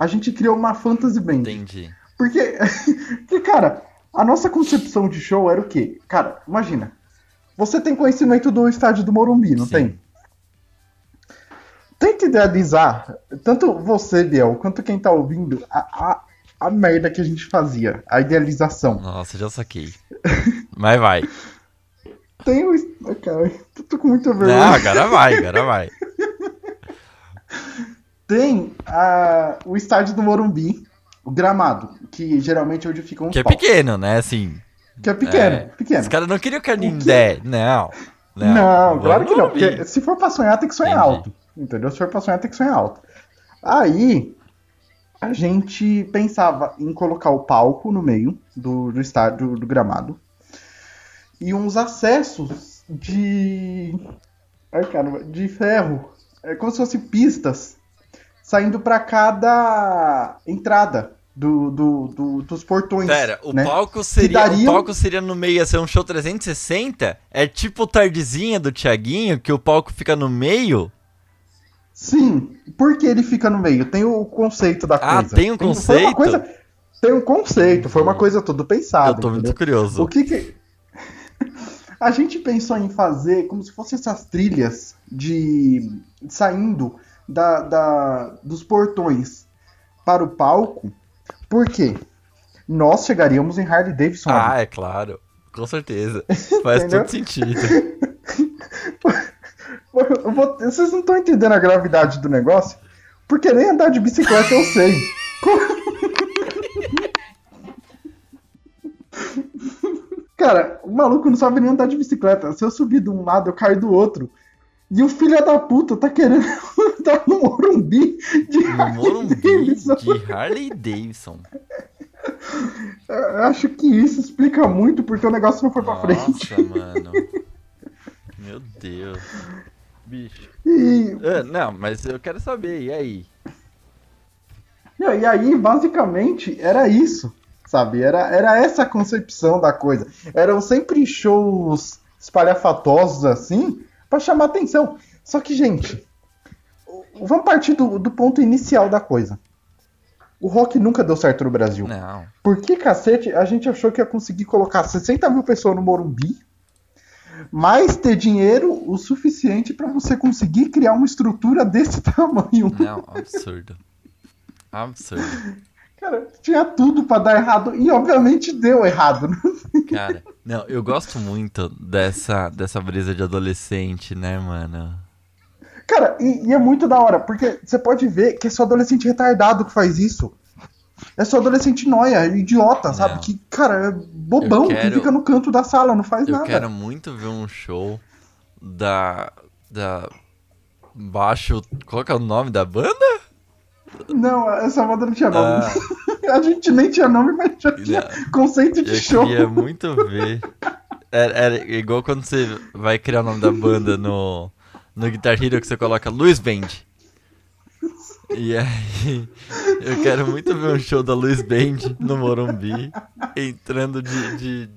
Speaker 1: A gente criou uma Fantasy Band.
Speaker 2: Entendi.
Speaker 1: Porque, porque, cara, a nossa concepção de show era o quê? Cara, imagina. Você tem conhecimento do estádio do Morumbi, não Sim. tem? tenta idealizar, tanto você, Biel, quanto quem tá ouvindo, a, a, a merda que a gente fazia, a idealização.
Speaker 2: Nossa, já saquei. Mas vai.
Speaker 1: Tem o. Cara, tô com muita vergonha.
Speaker 2: Não, agora vai, agora vai.
Speaker 1: Tem a, o estádio do Morumbi, o gramado, que geralmente é onde ficam os
Speaker 2: Que é pequeno, né? Assim.
Speaker 1: Que é pequeno, é, pequeno.
Speaker 2: Os caras não queriam que a Nindé. Não.
Speaker 1: Não, não claro que não. Porque se for pra sonhar, tem que sonhar Entendi. alto. Entendeu? Se for pra sonhar, tem que sonhar alto. Aí, a gente pensava em colocar o palco no meio do, do estádio do gramado e uns acessos de. Ai, caramba, de ferro. É como se fossem pistas saindo para cada entrada do, do, do, dos portões.
Speaker 2: Pera, o, né? palco seria, dariam... o palco seria no meio, ia ser um show 360? É tipo tardezinha do Thiaguinho, que o palco fica no meio?
Speaker 1: Sim, porque ele fica no meio. Tem o conceito da
Speaker 2: ah,
Speaker 1: coisa.
Speaker 2: Ah, tem um
Speaker 1: tem,
Speaker 2: conceito?
Speaker 1: Coisa, tem um conceito, foi uma coisa tudo pensada.
Speaker 2: Eu tô entendeu? muito curioso.
Speaker 1: O que que... A gente pensou em fazer como se fossem essas trilhas de saindo da, da, dos portões para o palco. Por quê? Nós chegaríamos em Harley Davidson.
Speaker 2: Ah, ali. é claro. Com certeza. Faz todo sentido.
Speaker 1: Vou, vocês não estão entendendo a gravidade do negócio? Porque nem andar de bicicleta eu sei. Cara, o maluco não sabe nem andar de bicicleta. Se eu subir de um lado, eu caio do outro. E o filho da puta tá querendo andar no Morumbi de no Harley Morumbi Davidson.
Speaker 2: de Harley Davidson.
Speaker 1: Eu acho que isso explica muito porque o negócio não foi
Speaker 2: Nossa,
Speaker 1: pra frente.
Speaker 2: Nossa, mano. Meu Deus bicho. E... É, não, mas eu quero saber, e aí?
Speaker 1: E aí, basicamente, era isso, sabe? Era, era essa a concepção da coisa. Eram sempre shows espalhafatosos assim, para chamar atenção. Só que, gente, vamos partir do, do ponto inicial da coisa. O rock nunca deu certo no Brasil.
Speaker 2: Não.
Speaker 1: Por que cacete a gente achou que ia conseguir colocar 60 mil pessoas no Morumbi mas ter dinheiro o suficiente para você conseguir criar uma estrutura desse tamanho.
Speaker 2: Não, absurdo. Absurdo.
Speaker 1: Cara, tinha tudo pra dar errado e obviamente deu errado.
Speaker 2: Cara, não, eu gosto muito dessa, dessa brisa de adolescente, né, mano?
Speaker 1: Cara, e, e, é muito da hora, porque você pode ver que é só adolescente retardado que faz isso. É só adolescente noia, idiota, sabe? Que, cara, é bobão quero, que fica no canto da sala, não faz
Speaker 2: eu
Speaker 1: nada.
Speaker 2: Eu quero muito ver um show da. da. Baixo. Qual que é o nome da banda?
Speaker 1: Não, essa banda não tinha nome. Ah. a gente nem tinha nome, mas já tinha não. conceito de
Speaker 2: eu
Speaker 1: show.
Speaker 2: Eu queria muito ver. Era, era, igual quando você vai criar o nome da banda no, no Guitar Hero que você coloca Luiz Band. E aí, eu quero muito ver um show da Luiz Band no Morumbi, entrando de, de, de,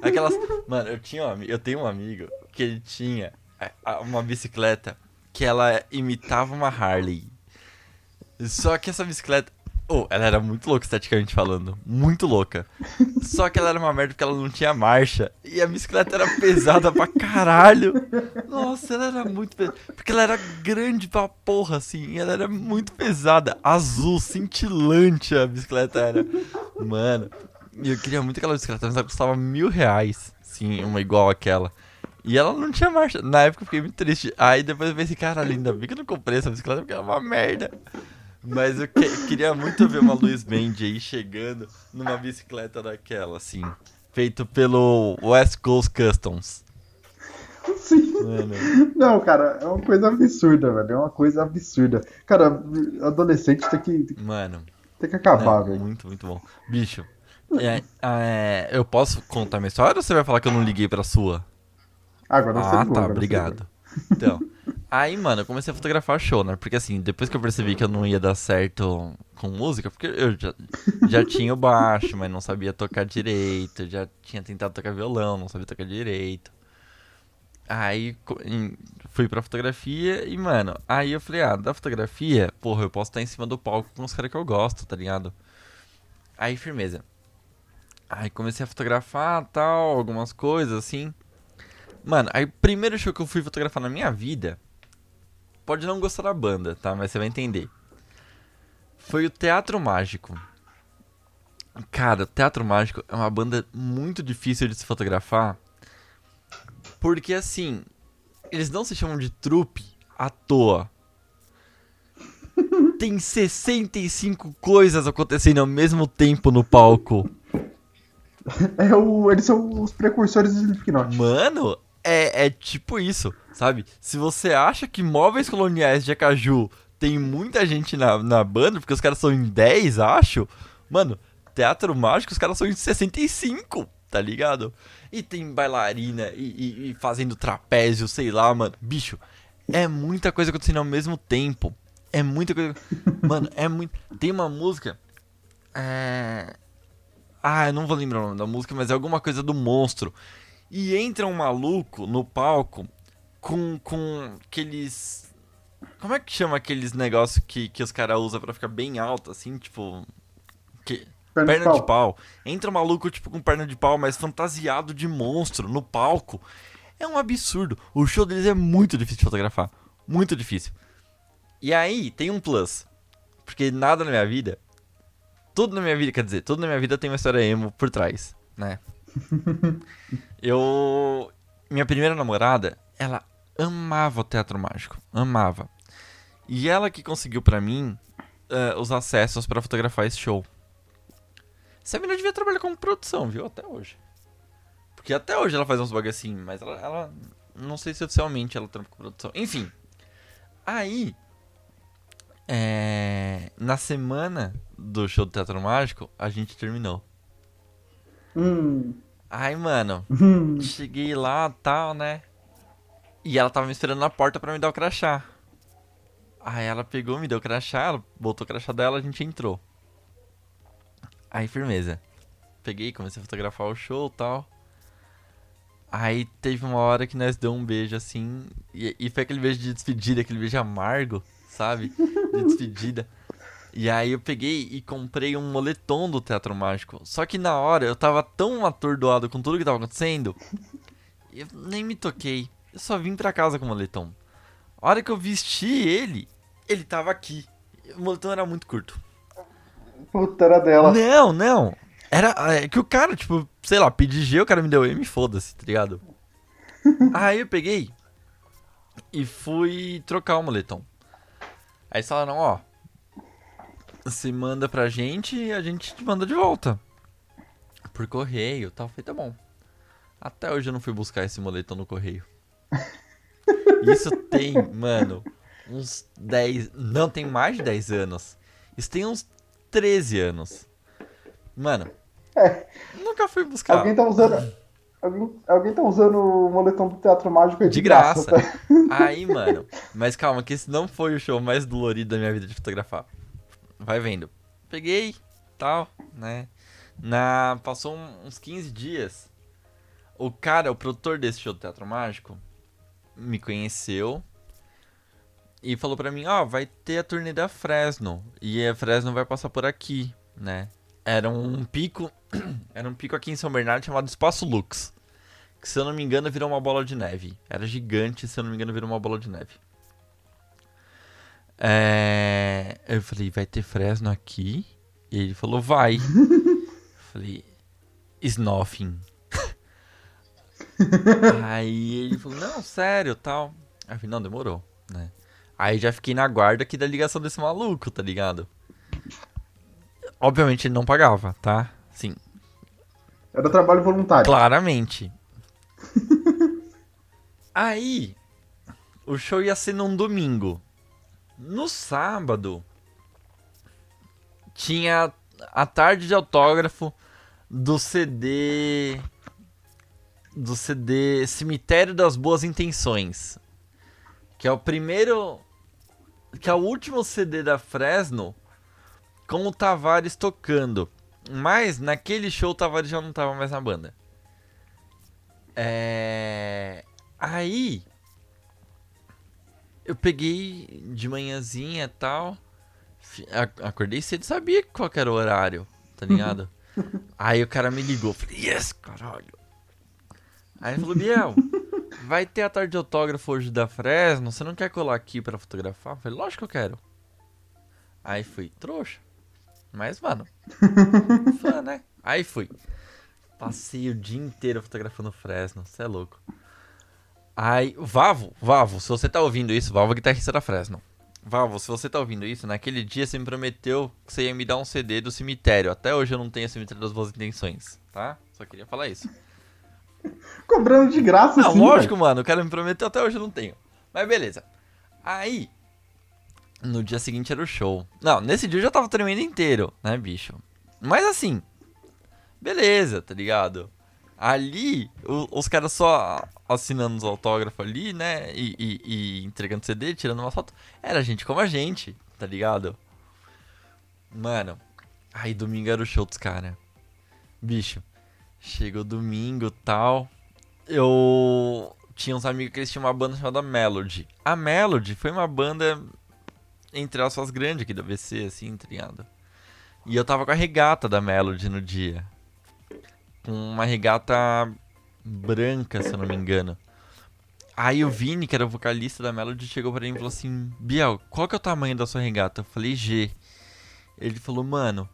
Speaker 2: aquelas, mano, eu tinha um, eu tenho um amigo que ele tinha uma bicicleta que ela imitava uma Harley. Só que essa bicicleta. Oh, ela era muito louca esteticamente falando. Muito louca. Só que ela era uma merda porque ela não tinha marcha. E a bicicleta era pesada pra caralho. Nossa, ela era muito pesada. Porque ela era grande pra porra, assim. ela era muito pesada. Azul, cintilante a bicicleta era. Mano, eu queria muito aquela bicicleta, mas ela custava mil reais. Sim, uma igual aquela. E ela não tinha marcha. Na época eu fiquei muito triste. Aí depois eu pensei, cara, ainda bem que eu não comprei essa bicicleta porque era uma merda. Mas eu que, queria muito ver uma Luiz Band aí chegando numa bicicleta daquela, assim. Feito pelo West Coast Customs.
Speaker 1: Sim. Mano. Não, cara, é uma coisa absurda, velho. É uma coisa absurda. Cara, adolescente tem que.
Speaker 2: Mano.
Speaker 1: Tem que acabar, é, velho.
Speaker 2: Muito, muito bom. Bicho, é, é, eu posso contar minha história ou você vai falar que eu não liguei pra sua?
Speaker 1: Agora
Speaker 2: você Ah, tá, obrigado. Então. Aí, mano, eu comecei a fotografar show, né? Porque assim, depois que eu percebi que eu não ia dar certo com música, porque eu já, já tinha o baixo, mas não sabia tocar direito, já tinha tentado tocar violão, não sabia tocar direito. Aí fui pra fotografia e, mano, aí eu falei, ah, da fotografia, porra, eu posso estar em cima do palco com os caras que eu gosto, tá ligado? Aí, firmeza. Aí comecei a fotografar tal, algumas coisas assim. Mano, aí o primeiro show que eu fui fotografar na minha vida pode não gostar da banda, tá? Mas você vai entender. Foi o Teatro Mágico. Cara, o Teatro Mágico é uma banda muito difícil de se fotografar. Porque assim, eles não se chamam de trupe à toa. Tem 65 coisas acontecendo ao mesmo tempo no palco.
Speaker 1: É o, eles são os precursores do Slipknot.
Speaker 2: Mano, é, é tipo isso, sabe? Se você acha que móveis coloniais de Acaju tem muita gente na, na banda, porque os caras são em 10, acho. Mano, Teatro Mágico, os caras são em 65, tá ligado? E tem bailarina e, e, e fazendo trapézio, sei lá, mano. Bicho, é muita coisa acontecendo ao mesmo tempo. É muita coisa. Mano, é muito. Tem uma música. É. Ah, eu não vou lembrar o nome da música, mas é alguma coisa do monstro. E entra um maluco no palco com, com aqueles. Como é que chama aqueles negócios que, que os caras usam para ficar bem alto, assim, tipo. Que... Perna, perna de, pau. de, pau. Entra um maluco, tipo, com perna de pau, mas fantasiado de monstro no palco. É um absurdo. O show deles é muito difícil de fotografar. Muito difícil. E aí, tem um plus. Porque nada na minha vida. Tudo na minha vida, quer dizer, tudo na minha vida tem uma história emo por trás, né? eu. Minha primeira namorada, ela amava o teatro mágico. Amava. E ela que conseguiu para mim uh, os acessos para fotografar esse show. Essa menina devia trabalhar com produção, viu? Até hoje. Porque até hoje ela faz uns bugs assim, mas ela, ela. Não sei se oficialmente ela trabalha com produção. Enfim. Aí. É, na semana do show do Teatro Mágico, a gente terminou.
Speaker 1: Hum.
Speaker 2: Aí, mano, hum. cheguei lá tal, né? E ela tava me esperando na porta para me dar o crachá. Aí ela pegou, me deu o crachá, ela botou o crachá dela, a gente entrou. Aí, firmeza. Peguei, comecei a fotografar o show tal. Aí teve uma hora que nós deu um beijo assim. E, e foi aquele beijo de despedida, aquele beijo amargo, sabe? De despedida. E aí eu peguei e comprei um moletom do Teatro Mágico. Só que na hora eu tava tão atordoado com tudo que tava acontecendo, eu nem me toquei. Eu só vim pra casa com o moletom. A hora que eu vesti ele, ele tava aqui. O moletom era muito curto.
Speaker 1: Puta, era dela.
Speaker 2: Não, não. Era é, que o cara, tipo, sei lá, pedi G, o cara me deu M, foda-se, tá ligado? Aí eu peguei e fui trocar o moletom. Aí eles falaram, ó, você manda pra gente e a gente te manda de volta. Por correio tal. Falei, tá bom. Até hoje eu não fui buscar esse moletom no correio. Isso tem, mano, uns 10. Não, tem mais de 10 anos. Isso tem uns 13 anos. Mano,
Speaker 1: É.
Speaker 2: nunca fui buscar.
Speaker 1: Alguém tá usando. Alguém, alguém tá usando o moletom do Teatro Mágico aí
Speaker 2: De graça.
Speaker 1: tá?
Speaker 2: Aí, mano. Mas calma, que esse não foi o show mais dolorido da minha vida de fotografar. Vai vendo. Peguei, tal, né? Na, passou uns 15 dias. O cara, o produtor desse show do Teatro Mágico, me conheceu e falou pra mim, ó, vai ter a turnê da Fresno. E a Fresno vai passar por aqui, né? Era um pico. Era um pico aqui em São Bernardo chamado Espaço Lux. Que se eu não me engano virou uma bola de neve. Era gigante, se eu não me engano virou uma bola de neve. É... Eu falei, vai ter Fresno aqui? E ele falou, vai. eu falei, is nothing. Aí ele falou, não, sério, tal. Aí eu falei, não, demorou, né? Aí já fiquei na guarda aqui da ligação desse maluco, tá ligado? Obviamente ele não pagava, tá? Sim,
Speaker 1: Era trabalho voluntário.
Speaker 2: Claramente. Aí, o show ia ser num domingo. No sábado, tinha a tarde de autógrafo do CD. Do CD Cemitério das Boas Intenções. Que é o primeiro. Que é o último CD da Fresno com o Tavares tocando. Mas naquele show o Tavares já não tava mais na banda. É. Aí. Eu peguei de manhãzinha e tal. Acordei cedo, sabia qual era o horário, tá ligado? Aí o cara me ligou, falei, yes, caralho. Aí ele falou, Biel, vai ter a tarde de autógrafo hoje da Fresno, você não quer colar aqui pra fotografar? Eu falei, lógico que eu quero. Aí fui, trouxa. Mas, mano, fã, né? Aí fui. Passei o dia inteiro fotografando Fresno, você é louco. Aí, Vavo, Vavo, se você tá ouvindo isso, Vavo é guitarrista da Fresno. Vavo, se você tá ouvindo isso, naquele dia você me prometeu que você ia me dar um CD do cemitério. Até hoje eu não tenho o cemitério das boas intenções, tá? Só queria falar isso.
Speaker 1: Cobrando de graça,
Speaker 2: Não,
Speaker 1: sim,
Speaker 2: lógico,
Speaker 1: velho.
Speaker 2: mano, o cara me prometeu, até hoje eu não tenho. Mas beleza. Aí, no dia seguinte era o show. Não, nesse dia eu já tava tremendo inteiro, né, bicho? Mas assim, beleza, tá ligado? Ali, o- os caras só assinando os autógrafos ali, né? E, e- e entregando CD, tirando uma foto. Era gente como a gente, tá ligado? Mano, aí domingo era o show dos caras. Bicho, chegou domingo tal. Eu tinha uns amigos que eles tinham uma banda chamada Melody. A Melody foi uma banda, entre aspas, grande aqui da VC, assim, tá ligado? E eu tava com a regata da Melody no dia. Com uma regata branca, se eu não me engano. Aí o Vini, que era o vocalista da Melody, chegou pra mim e falou assim: Biel, qual que é o tamanho da sua regata? Eu falei G. Ele falou, mano,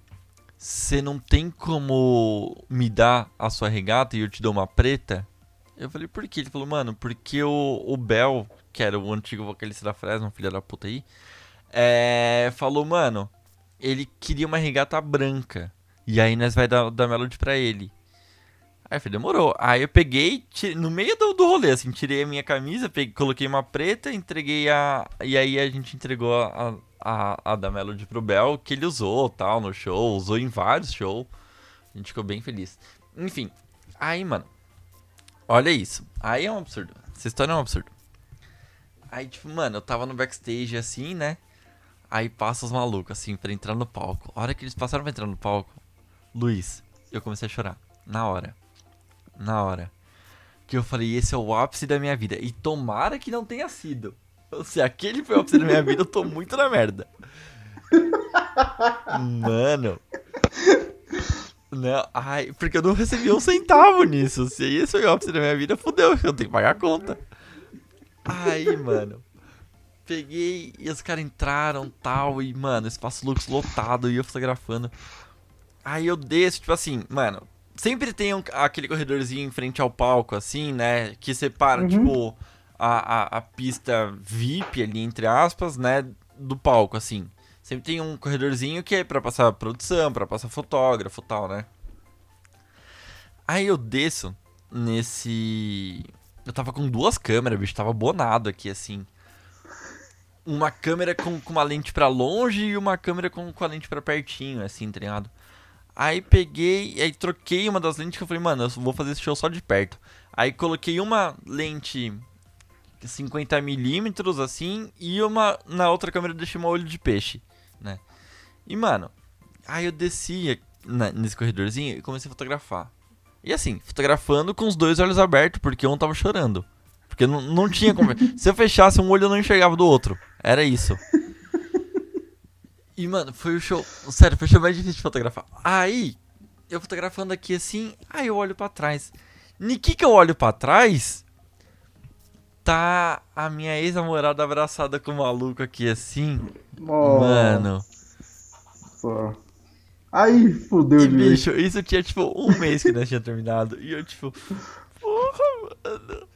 Speaker 2: você não tem como me dar a sua regata e eu te dou uma preta? Eu falei, por quê? Ele falou, mano, porque o, o Bel, que era o antigo vocalista da Fresno, filho da puta aí, é, falou, mano, ele queria uma regata branca. E aí nós vai dar da Melody pra ele. Aí eu falei, demorou. Aí eu peguei, ti- no meio do, do rolê, assim, tirei a minha camisa, peguei, coloquei uma preta, entreguei a. E aí a gente entregou a, a, a da Melody pro Bel, que ele usou tal no show, usou em vários shows. A gente ficou bem feliz. Enfim, aí, mano. Olha isso. Aí é um absurdo. Essa história é um absurdo. Aí, tipo, mano, eu tava no backstage assim, né? Aí passa os malucos, assim, pra entrar no palco. A hora que eles passaram pra entrar no palco, Luiz, eu comecei a chorar. Na hora. Na hora. Que eu falei, esse é o ápice da minha vida. E tomara que não tenha sido. Se aquele foi o ápice da minha vida, eu tô muito na merda. Mano. Não, ai, porque eu não recebi um centavo nisso. Se esse foi o ápice da minha vida, fudeu, eu tenho que pagar a conta. Aí, mano. peguei e os caras entraram tal, e, mano, espaço Lux lotado, e eu fotografando. Aí eu desço, tipo assim, mano, sempre tem um, aquele corredorzinho em frente ao palco, assim, né? Que separa, uhum. tipo, a, a, a, pista VIP ali, entre aspas, né? Do palco, assim. Sempre tem um corredorzinho que é pra passar produção, pra passar fotógrafo e tal, né? Aí eu desço nesse. Eu tava com duas câmeras, bicho, tava bonado aqui, assim. Uma câmera com, com uma lente pra longe e uma câmera com, com a lente pra pertinho, assim, tá ligado? Aí peguei, aí troquei uma das lentes que eu falei, mano, eu vou fazer esse show só de perto. Aí coloquei uma lente 50mm, assim, e uma na outra câmera deixei uma olho de peixe, né? E, mano, aí eu desci na, nesse corredorzinho e comecei a fotografar. E assim, fotografando com os dois olhos abertos, porque um tava chorando. Porque não, não tinha como. Se eu fechasse um olho, eu não enxergava do outro. Era isso. E, mano, foi o show. Sério, foi o show mais difícil de fotografar. Aí, eu fotografando aqui assim, aí eu olho para trás. No que eu olho para trás? Tá a minha ex-namorada abraçada com o maluco aqui assim. Nossa. Mano.
Speaker 1: Aí fudeu
Speaker 2: e, de bicho, vez. isso tinha tipo um mês que nós tinha terminado. E eu, tipo, porra, mano.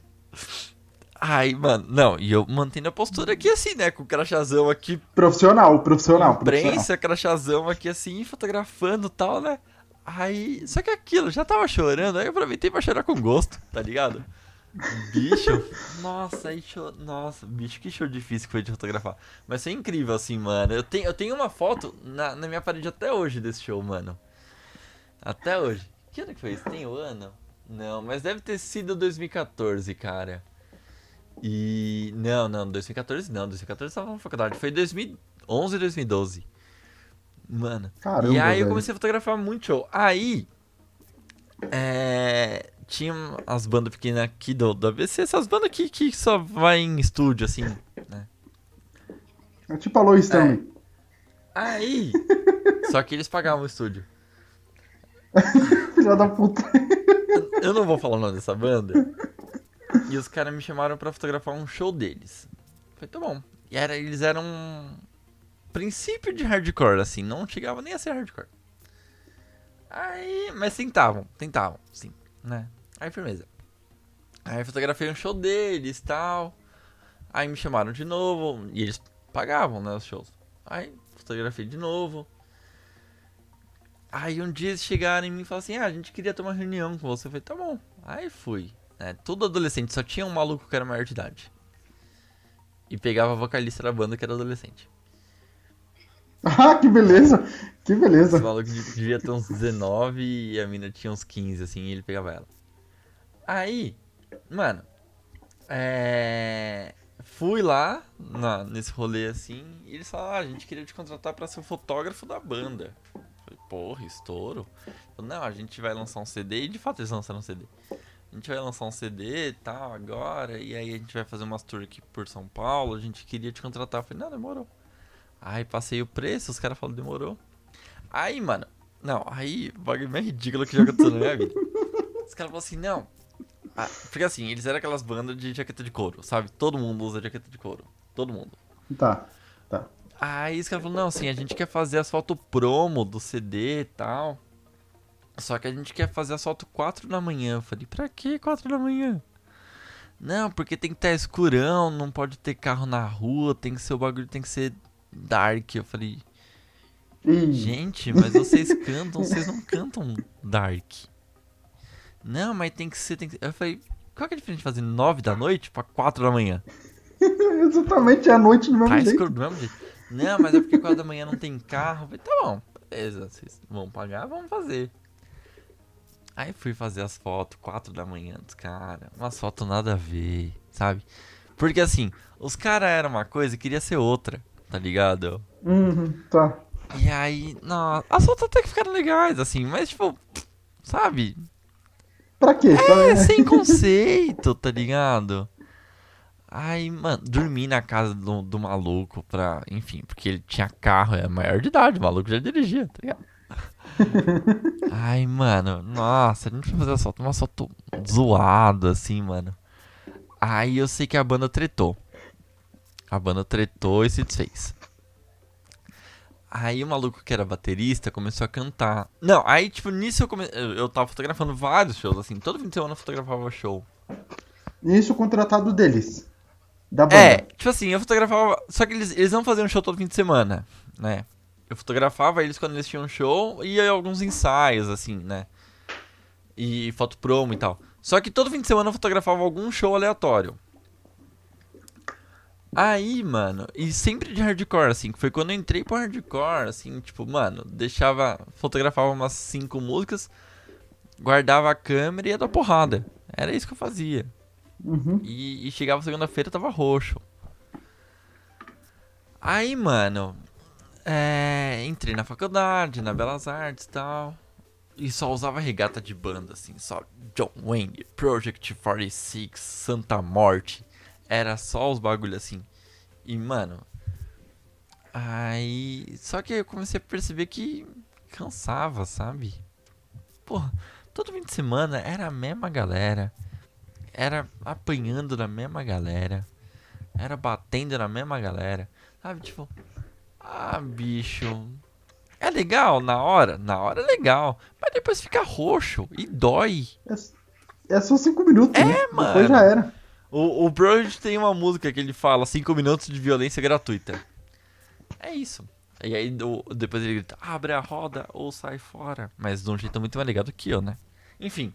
Speaker 2: Ai, mano, não, e eu mantendo a postura aqui assim, né? Com o crachazão aqui.
Speaker 1: Profissional, profissional.
Speaker 2: Prensa, crachazão aqui assim, fotografando e tal, né? Aí, só que aquilo, já tava chorando, aí eu aproveitei pra chorar com gosto, tá ligado? Bicho, nossa, aí show, nossa, bicho, que show difícil que foi de fotografar. Mas foi incrível, assim, mano. Eu tenho, eu tenho uma foto na, na minha parede até hoje desse show, mano. Até hoje. Que ano que foi isso? Tem o ano? Não, mas deve ter sido 2014, cara. E. Não, não, 2014 não. 2014 eu tava na faculdade. Foi 2011 e 2012. Mano. Caramba, e aí velho. eu comecei a fotografar muito show. Aí. É tinha as bandas pequenas aqui do, do ABC, essas bandas que, que só vai em estúdio, assim, né?
Speaker 1: É tipo a Lois É.
Speaker 2: Aí, só que eles pagavam o estúdio.
Speaker 1: Filha da puta.
Speaker 2: Eu não vou falar o nome dessa banda. E os caras me chamaram para fotografar um show deles. Foi tá bom. E era, eles eram princípio de hardcore, assim, não chegava nem a ser hardcore. Aí, mas tentavam, tentavam, sim, né? Aí, firmeza. Aí fotografei um show deles tal. Aí me chamaram de novo. E eles pagavam, né, os shows. Aí fotografei de novo. Aí um dia eles chegaram em mim e falaram assim: Ah, a gente queria ter uma reunião com você. Eu falei: Tá bom. Aí fui. Né, todo adolescente, só tinha um maluco que era maior de idade. E pegava a vocalista da banda que era adolescente.
Speaker 1: Ah, que beleza! Que beleza!
Speaker 2: Esse maluco devia ter uns 19 e a mina tinha uns 15, assim, e ele pegava ela. Aí, mano, é... fui lá na, nesse rolê assim e eles falaram: ah, a gente queria te contratar para ser o fotógrafo da banda. Falei, porra, estouro. Falei, não, a gente vai lançar um CD e de fato eles lançaram um CD. A gente vai lançar um CD e tal agora, e aí a gente vai fazer umas tour aqui por São Paulo. A gente queria te contratar. falei, não, demorou. Aí passei o preço, os caras falaram, demorou. Aí, mano, não, aí o bagulho mais ridículo que já aconteceu na minha vida. Os caras falaram assim, não, ah, porque assim, eles eram aquelas bandas de jaqueta de couro, sabe? Todo mundo usa jaqueta de couro. Todo mundo.
Speaker 1: Tá, tá.
Speaker 2: Aí os caras falaram, não, assim, a gente quer fazer as fotos promo do CD e tal. Só que a gente quer fazer as fotos 4 da manhã. Eu falei, pra que 4 da manhã? Não, porque tem que estar escurão, não pode ter carro na rua, tem que ser o bagulho, tem que ser dark. Eu falei, gente, mas vocês cantam, vocês não cantam dark. Não, mas tem que ser. Tem que... Eu falei, qual que é a diferença de fazer 9 da noite pra 4 da manhã?
Speaker 1: Exatamente, é a noite do mesmo tá jeito. escuro
Speaker 2: do mesmo jeito. Não, mas é porque 4 da manhã não tem carro. Eu falei, tá bom, beleza, vocês vão pagar, vamos fazer. Aí fui fazer as fotos, 4 da manhã dos caras. Umas fotos nada a ver, sabe? Porque assim, os caras eram uma coisa e queria ser outra, tá ligado?
Speaker 1: Uhum, tá.
Speaker 2: E aí, não, as fotos até que ficaram legais, assim, mas tipo, sabe?
Speaker 1: Pra quê?
Speaker 2: É, sem conceito, tá ligado? Aí, mano, dormi na casa do, do maluco pra. Enfim, porque ele tinha carro, é maior de idade, o maluco já dirigia, tá ligado? Ai, mano, nossa, a gente foi fazer foto, uma foto zoada, assim, mano. Aí eu sei que a banda tretou. A banda tretou e se desfez. Aí o maluco que era baterista começou a cantar. Não, aí tipo, nisso eu comecei. Eu, tava fotografando vários shows, assim, todo fim de semana eu fotografava show.
Speaker 1: Isso contratado deles. Da banda.
Speaker 2: É, tipo assim, eu fotografava. Só que eles, eles não faziam show todo fim de semana, né? Eu fotografava eles quando eles tinham show e alguns ensaios, assim, né? E foto promo e tal. Só que todo fim de semana eu fotografava algum show aleatório. Aí, mano, e sempre de hardcore, assim, que foi quando eu entrei pro hardcore, assim, tipo, mano, deixava, fotografava umas cinco músicas, guardava a câmera e ia dar porrada. Era isso que eu fazia.
Speaker 1: Uhum.
Speaker 2: E, e chegava segunda-feira tava roxo. Aí, mano, é, entrei na faculdade, na Belas Artes e tal. E só usava regata de banda, assim, só John Wayne, Project 46, Santa Morte. Era só os bagulho assim. E, mano. Aí. Só que eu comecei a perceber que cansava, sabe? Porra, todo fim de semana era a mesma galera. Era apanhando da mesma galera. Era batendo na mesma galera. Sabe, tipo. Ah, bicho. É legal na hora? Na hora é legal. Mas depois fica roxo e dói.
Speaker 1: É, é só cinco minutos.
Speaker 2: É,
Speaker 1: né?
Speaker 2: mano.
Speaker 1: Depois já era.
Speaker 2: O, o Project tem uma música que ele fala 5 minutos de violência gratuita. É isso. E aí do, depois ele grita, abre a roda ou sai fora. Mas de um jeito muito mais legal do que eu, né? Enfim.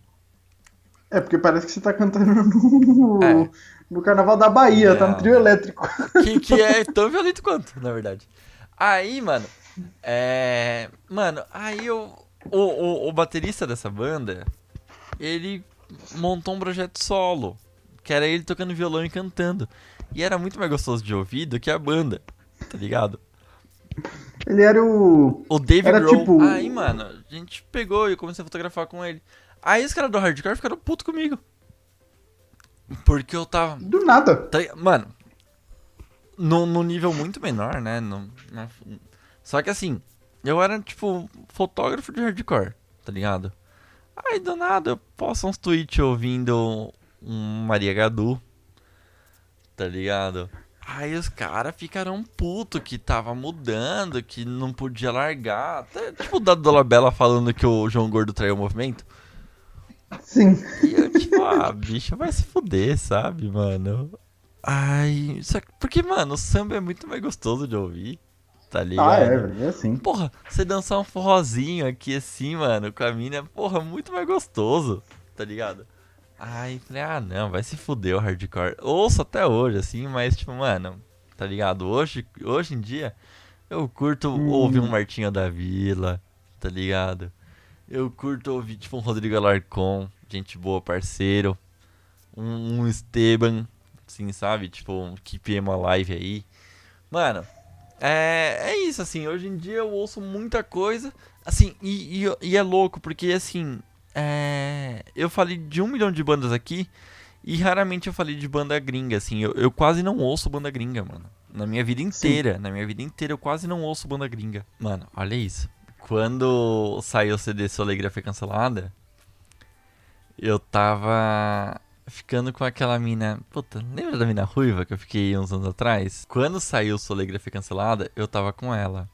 Speaker 1: É, porque parece que você tá cantando no,
Speaker 2: É.
Speaker 1: no Carnaval da Bahia, tá
Speaker 2: Não.
Speaker 1: no trio elétrico.
Speaker 2: Que, que é tão violento quanto, na verdade. Aí, mano. É. Mano, aí eu. O, o, o baterista dessa banda, ele montou um projeto solo. Que era ele tocando violão e cantando. E era muito mais gostoso de ouvir do que a banda. Tá ligado?
Speaker 1: Ele era o.
Speaker 2: O David
Speaker 1: Era
Speaker 2: Grohl.
Speaker 1: tipo-
Speaker 2: Aí, mano, a gente pegou e eu comecei a fotografar com ele. Aí os caras do hardcore ficaram puto comigo. Porque eu tava.
Speaker 1: Do nada.
Speaker 2: tá? Mano, no, no nível muito menor, né? no- na- só que assim, eu era tipo fotógrafo de hardcore, tá ligado? Aí do nada eu posto uns tweets ouvindo um Maria Gadu, tá ligado? Aí os caras ficaram puto que tava mudando, que não podia largar. Até, tipo o Dado Dolabella falando que o João Gordo traiu o movimento.
Speaker 1: Sim.
Speaker 2: E eu, tipo, ah, bicho, vai se fuder, sabe, mano? Ai, só que, porque, mano, o samba é muito mais gostoso de ouvir, tá ligado?
Speaker 1: Ah, é, velho. É assim.
Speaker 2: Porra, você dançar um forrozinho aqui assim, mano, com a mina, porra, muito mais gostoso, tá ligado? Aí, falei, ah, não, vai se fuder o hardcore. Ouço até hoje, assim, mas, tipo, mano, tá ligado? Hoje, hoje em dia, eu curto
Speaker 1: Hum.
Speaker 2: ouvir um Martinho da Vila, tá ligado? Eu curto ouvir, tipo, um Rodrigo Alarcon, gente boa, parceiro. Um, um Esteban, assim, sabe? Tipo, um Keep Emo Alive aí. Mano, é, é isso, assim. Hoje em dia eu ouço muita coisa. Assim, e, e, e é louco, porque, assim, é, eu falei de um milhão de bandas aqui. E raramente eu falei de banda gringa, assim. Eu, eu quase não ouço banda gringa, mano. Na minha vida inteira. Na minha vida inteira eu quase não ouço banda gringa. Mano, olha isso. Quando saiu o CD Solegra foi cancelada, eu tava ficando com aquela mina. Puta, lembra da mina ruiva que eu fiquei uns anos atrás? Quando saiu o Solegra foi cancelada, eu tava com ela.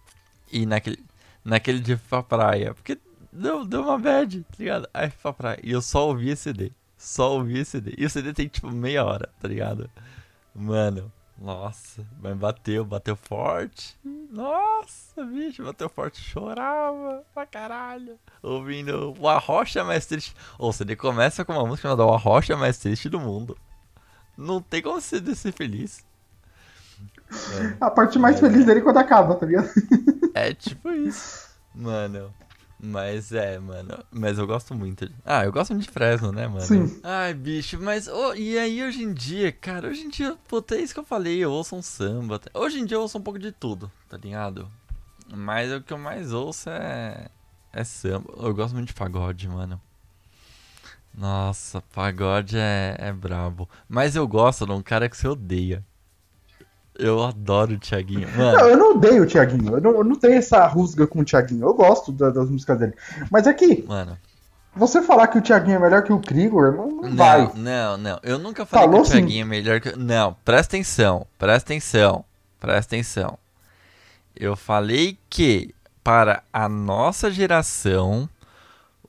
Speaker 2: E naquele, naquele dia fui pra praia. Porque deu, deu uma bad, tá ligado? Aí fui pra praia. E eu só ouvi esse CD. Só ouvi esse CD. E o CD tem tipo meia hora, tá ligado? Mano, nossa, mas bateu, bateu forte. Nossa, bicho, bateu forte, chorava pra caralho. Ouvindo o Arrocha Mais Triste. Ou o CD começa com uma música chamada O Arrocha Mais Triste do Mundo. Não tem como você ser feliz.
Speaker 1: A parte mais feliz dele é quando acaba, tá ligado?
Speaker 2: É tipo isso. Mano. Mas é, mano. Mas eu gosto muito. Ah, eu gosto muito de Fresno, né, mano?
Speaker 1: Sim.
Speaker 2: Ai, bicho, mas. ô, e aí, hoje em dia, cara, hoje em dia, puta, é isso que eu falei. Eu ouço um samba. tá- Hoje em dia eu ouço um pouco de tudo, tá ligado? Mas o que eu mais ouço é. É samba. Eu gosto muito de pagode, mano. Nossa, pagode é, é brabo. Mas eu gosto de um cara que você odeia. Eu adoro o Thiaguinho. Mano.
Speaker 1: Não, eu não odeio o Thiaguinho. Eu não, eu não tenho essa rusga com o Thiaguinho. Eu gosto da- das músicas dele. Mas é que
Speaker 2: Mano,
Speaker 1: Você falar que o Thiaguinho é melhor que o Krigor, não, não,
Speaker 2: Não,
Speaker 1: vai.
Speaker 2: não, não. Eu nunca falei
Speaker 1: Falou
Speaker 2: que o
Speaker 1: sim.
Speaker 2: Thiaguinho é melhor que. Não, presta atenção, presta atenção, presta atenção. Eu falei que, para a nossa geração,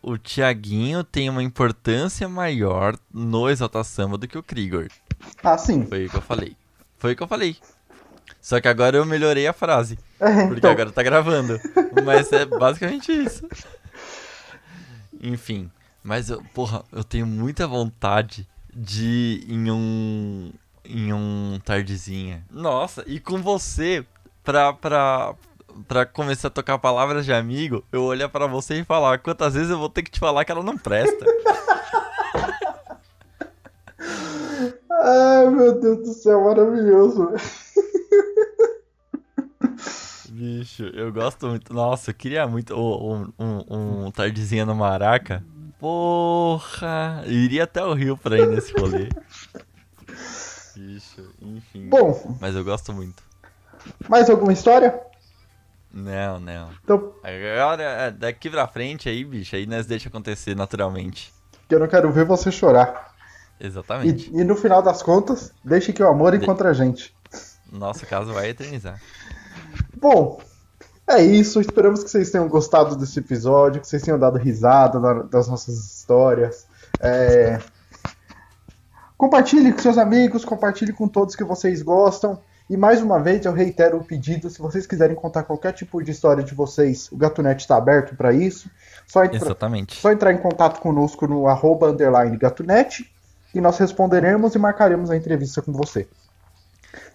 Speaker 2: o Thiaguinho tem uma importância maior no Exalta Samba do que o Krigor.
Speaker 1: Ah, sim.
Speaker 2: Foi o que eu falei. Foi o que eu falei. Só que agora eu melhorei a frase.
Speaker 1: É,
Speaker 2: Porque
Speaker 1: então,
Speaker 2: agora tá gravando. Mas é basicamente isso. Enfim. Mas, eu, porra, eu tenho muita vontade de ir em um. Em um tardezinha. Nossa, e com você, pra, pra, pra começar a tocar palavras de amigo, eu olhar pra você e falar quantas vezes eu vou ter que te falar que ela não presta.
Speaker 1: Ai, meu Deus do céu, maravilhoso.
Speaker 2: Bicho, eu gosto muito. Nossa, eu queria muito um, um, um tardezinha no Maraca. Porra! Eu iria até o Rio pra ir nesse rolê. Bicho, enfim.
Speaker 1: Bom,
Speaker 2: Mas eu gosto muito.
Speaker 1: mais alguma história?
Speaker 2: Não, não.
Speaker 1: Então,
Speaker 2: Agora, daqui pra frente aí, bicho, aí nós deixa acontecer naturalmente.
Speaker 1: que eu não quero ver você chorar.
Speaker 2: Exatamente.
Speaker 1: E, e no final das contas, deixe que o amor encontre a gente.
Speaker 2: Nosso caso vai eternizar.
Speaker 1: Bom, é isso. Esperamos que vocês tenham gostado desse episódio, que vocês tenham dado risada da- das nossas histórias. É, Compartilhe com seus amigos, compartilhe com todos que vocês gostam. E mais uma vez eu reitero o pedido, se vocês quiserem contar qualquer tipo de história de vocês, o Gatonet está aberto para isso. Só, entra-
Speaker 2: Exatamente.
Speaker 1: só entrar em contato conosco no arroba Gatonet e nós responderemos e marcaremos a entrevista com você.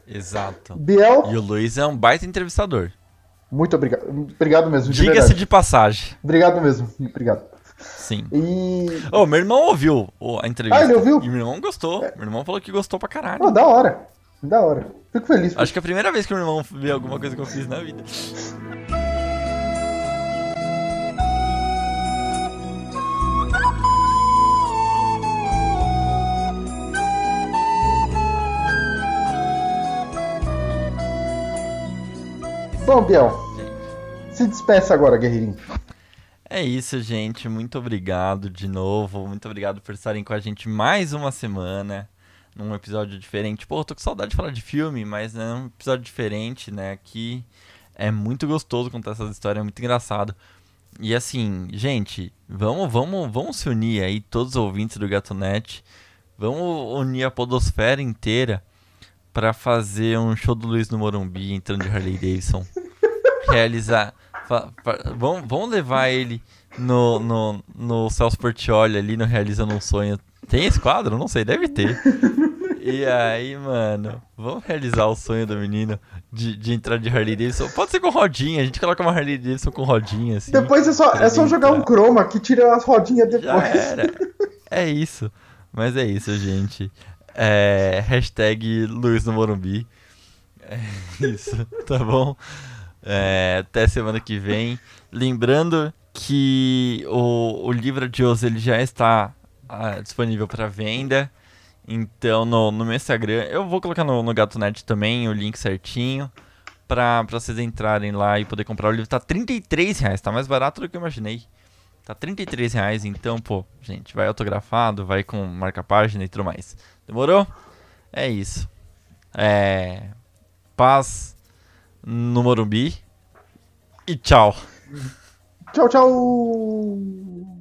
Speaker 2: Exato.
Speaker 1: Biel,
Speaker 2: E o Luiz é um baita entrevistador.
Speaker 1: muito obrigado. Obrigado mesmo, de
Speaker 2: Diga-se
Speaker 1: verdade.
Speaker 2: de passagem.
Speaker 1: Obrigado mesmo, obrigado.
Speaker 2: Sim.
Speaker 1: E.
Speaker 2: Ô, meu irmão ouviu a entrevista.
Speaker 1: Ah, ele ouviu?
Speaker 2: E meu irmão gostou. Meu irmão falou que gostou pra caralho.
Speaker 1: Pô, da hora. Da hora. Fico feliz.
Speaker 2: Acho que é a primeira vez que meu irmão vê alguma coisa que eu fiz na vida.
Speaker 1: Bom, Biel, se despeça agora, guerreirinho.
Speaker 2: É isso, gente. Muito obrigado de novo. Muito obrigado por estarem com a gente mais uma semana. Num episódio diferente. Pô, tô com saudade de falar de filme, mas é um episódio diferente, né? Aqui é muito gostoso contar essas histórias, é muito engraçado. E assim, gente, vamos, vamos, vamos se unir aí, todos os ouvintes do Gatonet. Vamos unir a podosfera inteira pra fazer um show do Luiz no Morumbi entrando de Harley Davidson. Realizar. fa- fa- vamos, vamos levar ele no, no, no Celso Portioli ali no Realizando um Sonho. Tem esse quadro? Não sei, deve ter. E aí, mano, vamos realizar o sonho do menino de, de entrar de Harley Davidson. Pode ser com rodinha, a gente coloca uma Harley Davidson com rodinha, assim.
Speaker 1: Depois é só, é só jogar um croma que tira as rodinhas depois.
Speaker 2: É isso. Mas é isso, gente. É, hashtag Luiz no Morumbi. É isso, tá bom? É, até semana que vem. Lembrando que o, o livro de hoje ele já está ah, disponível para venda. Então no, no meu Instagram, eu vou colocar no, no GatoNet também o link certinho. Pra vocês entrarem lá e poder comprar o livro. Tá 33 reais, tá mais barato do que eu imaginei. Tá 33 reais, então, pô, gente, vai autografado, vai com marca-página e tudo mais. Demorou? É isso. É. Paz no Morumbi. E tchau.
Speaker 1: Tchau, tchau.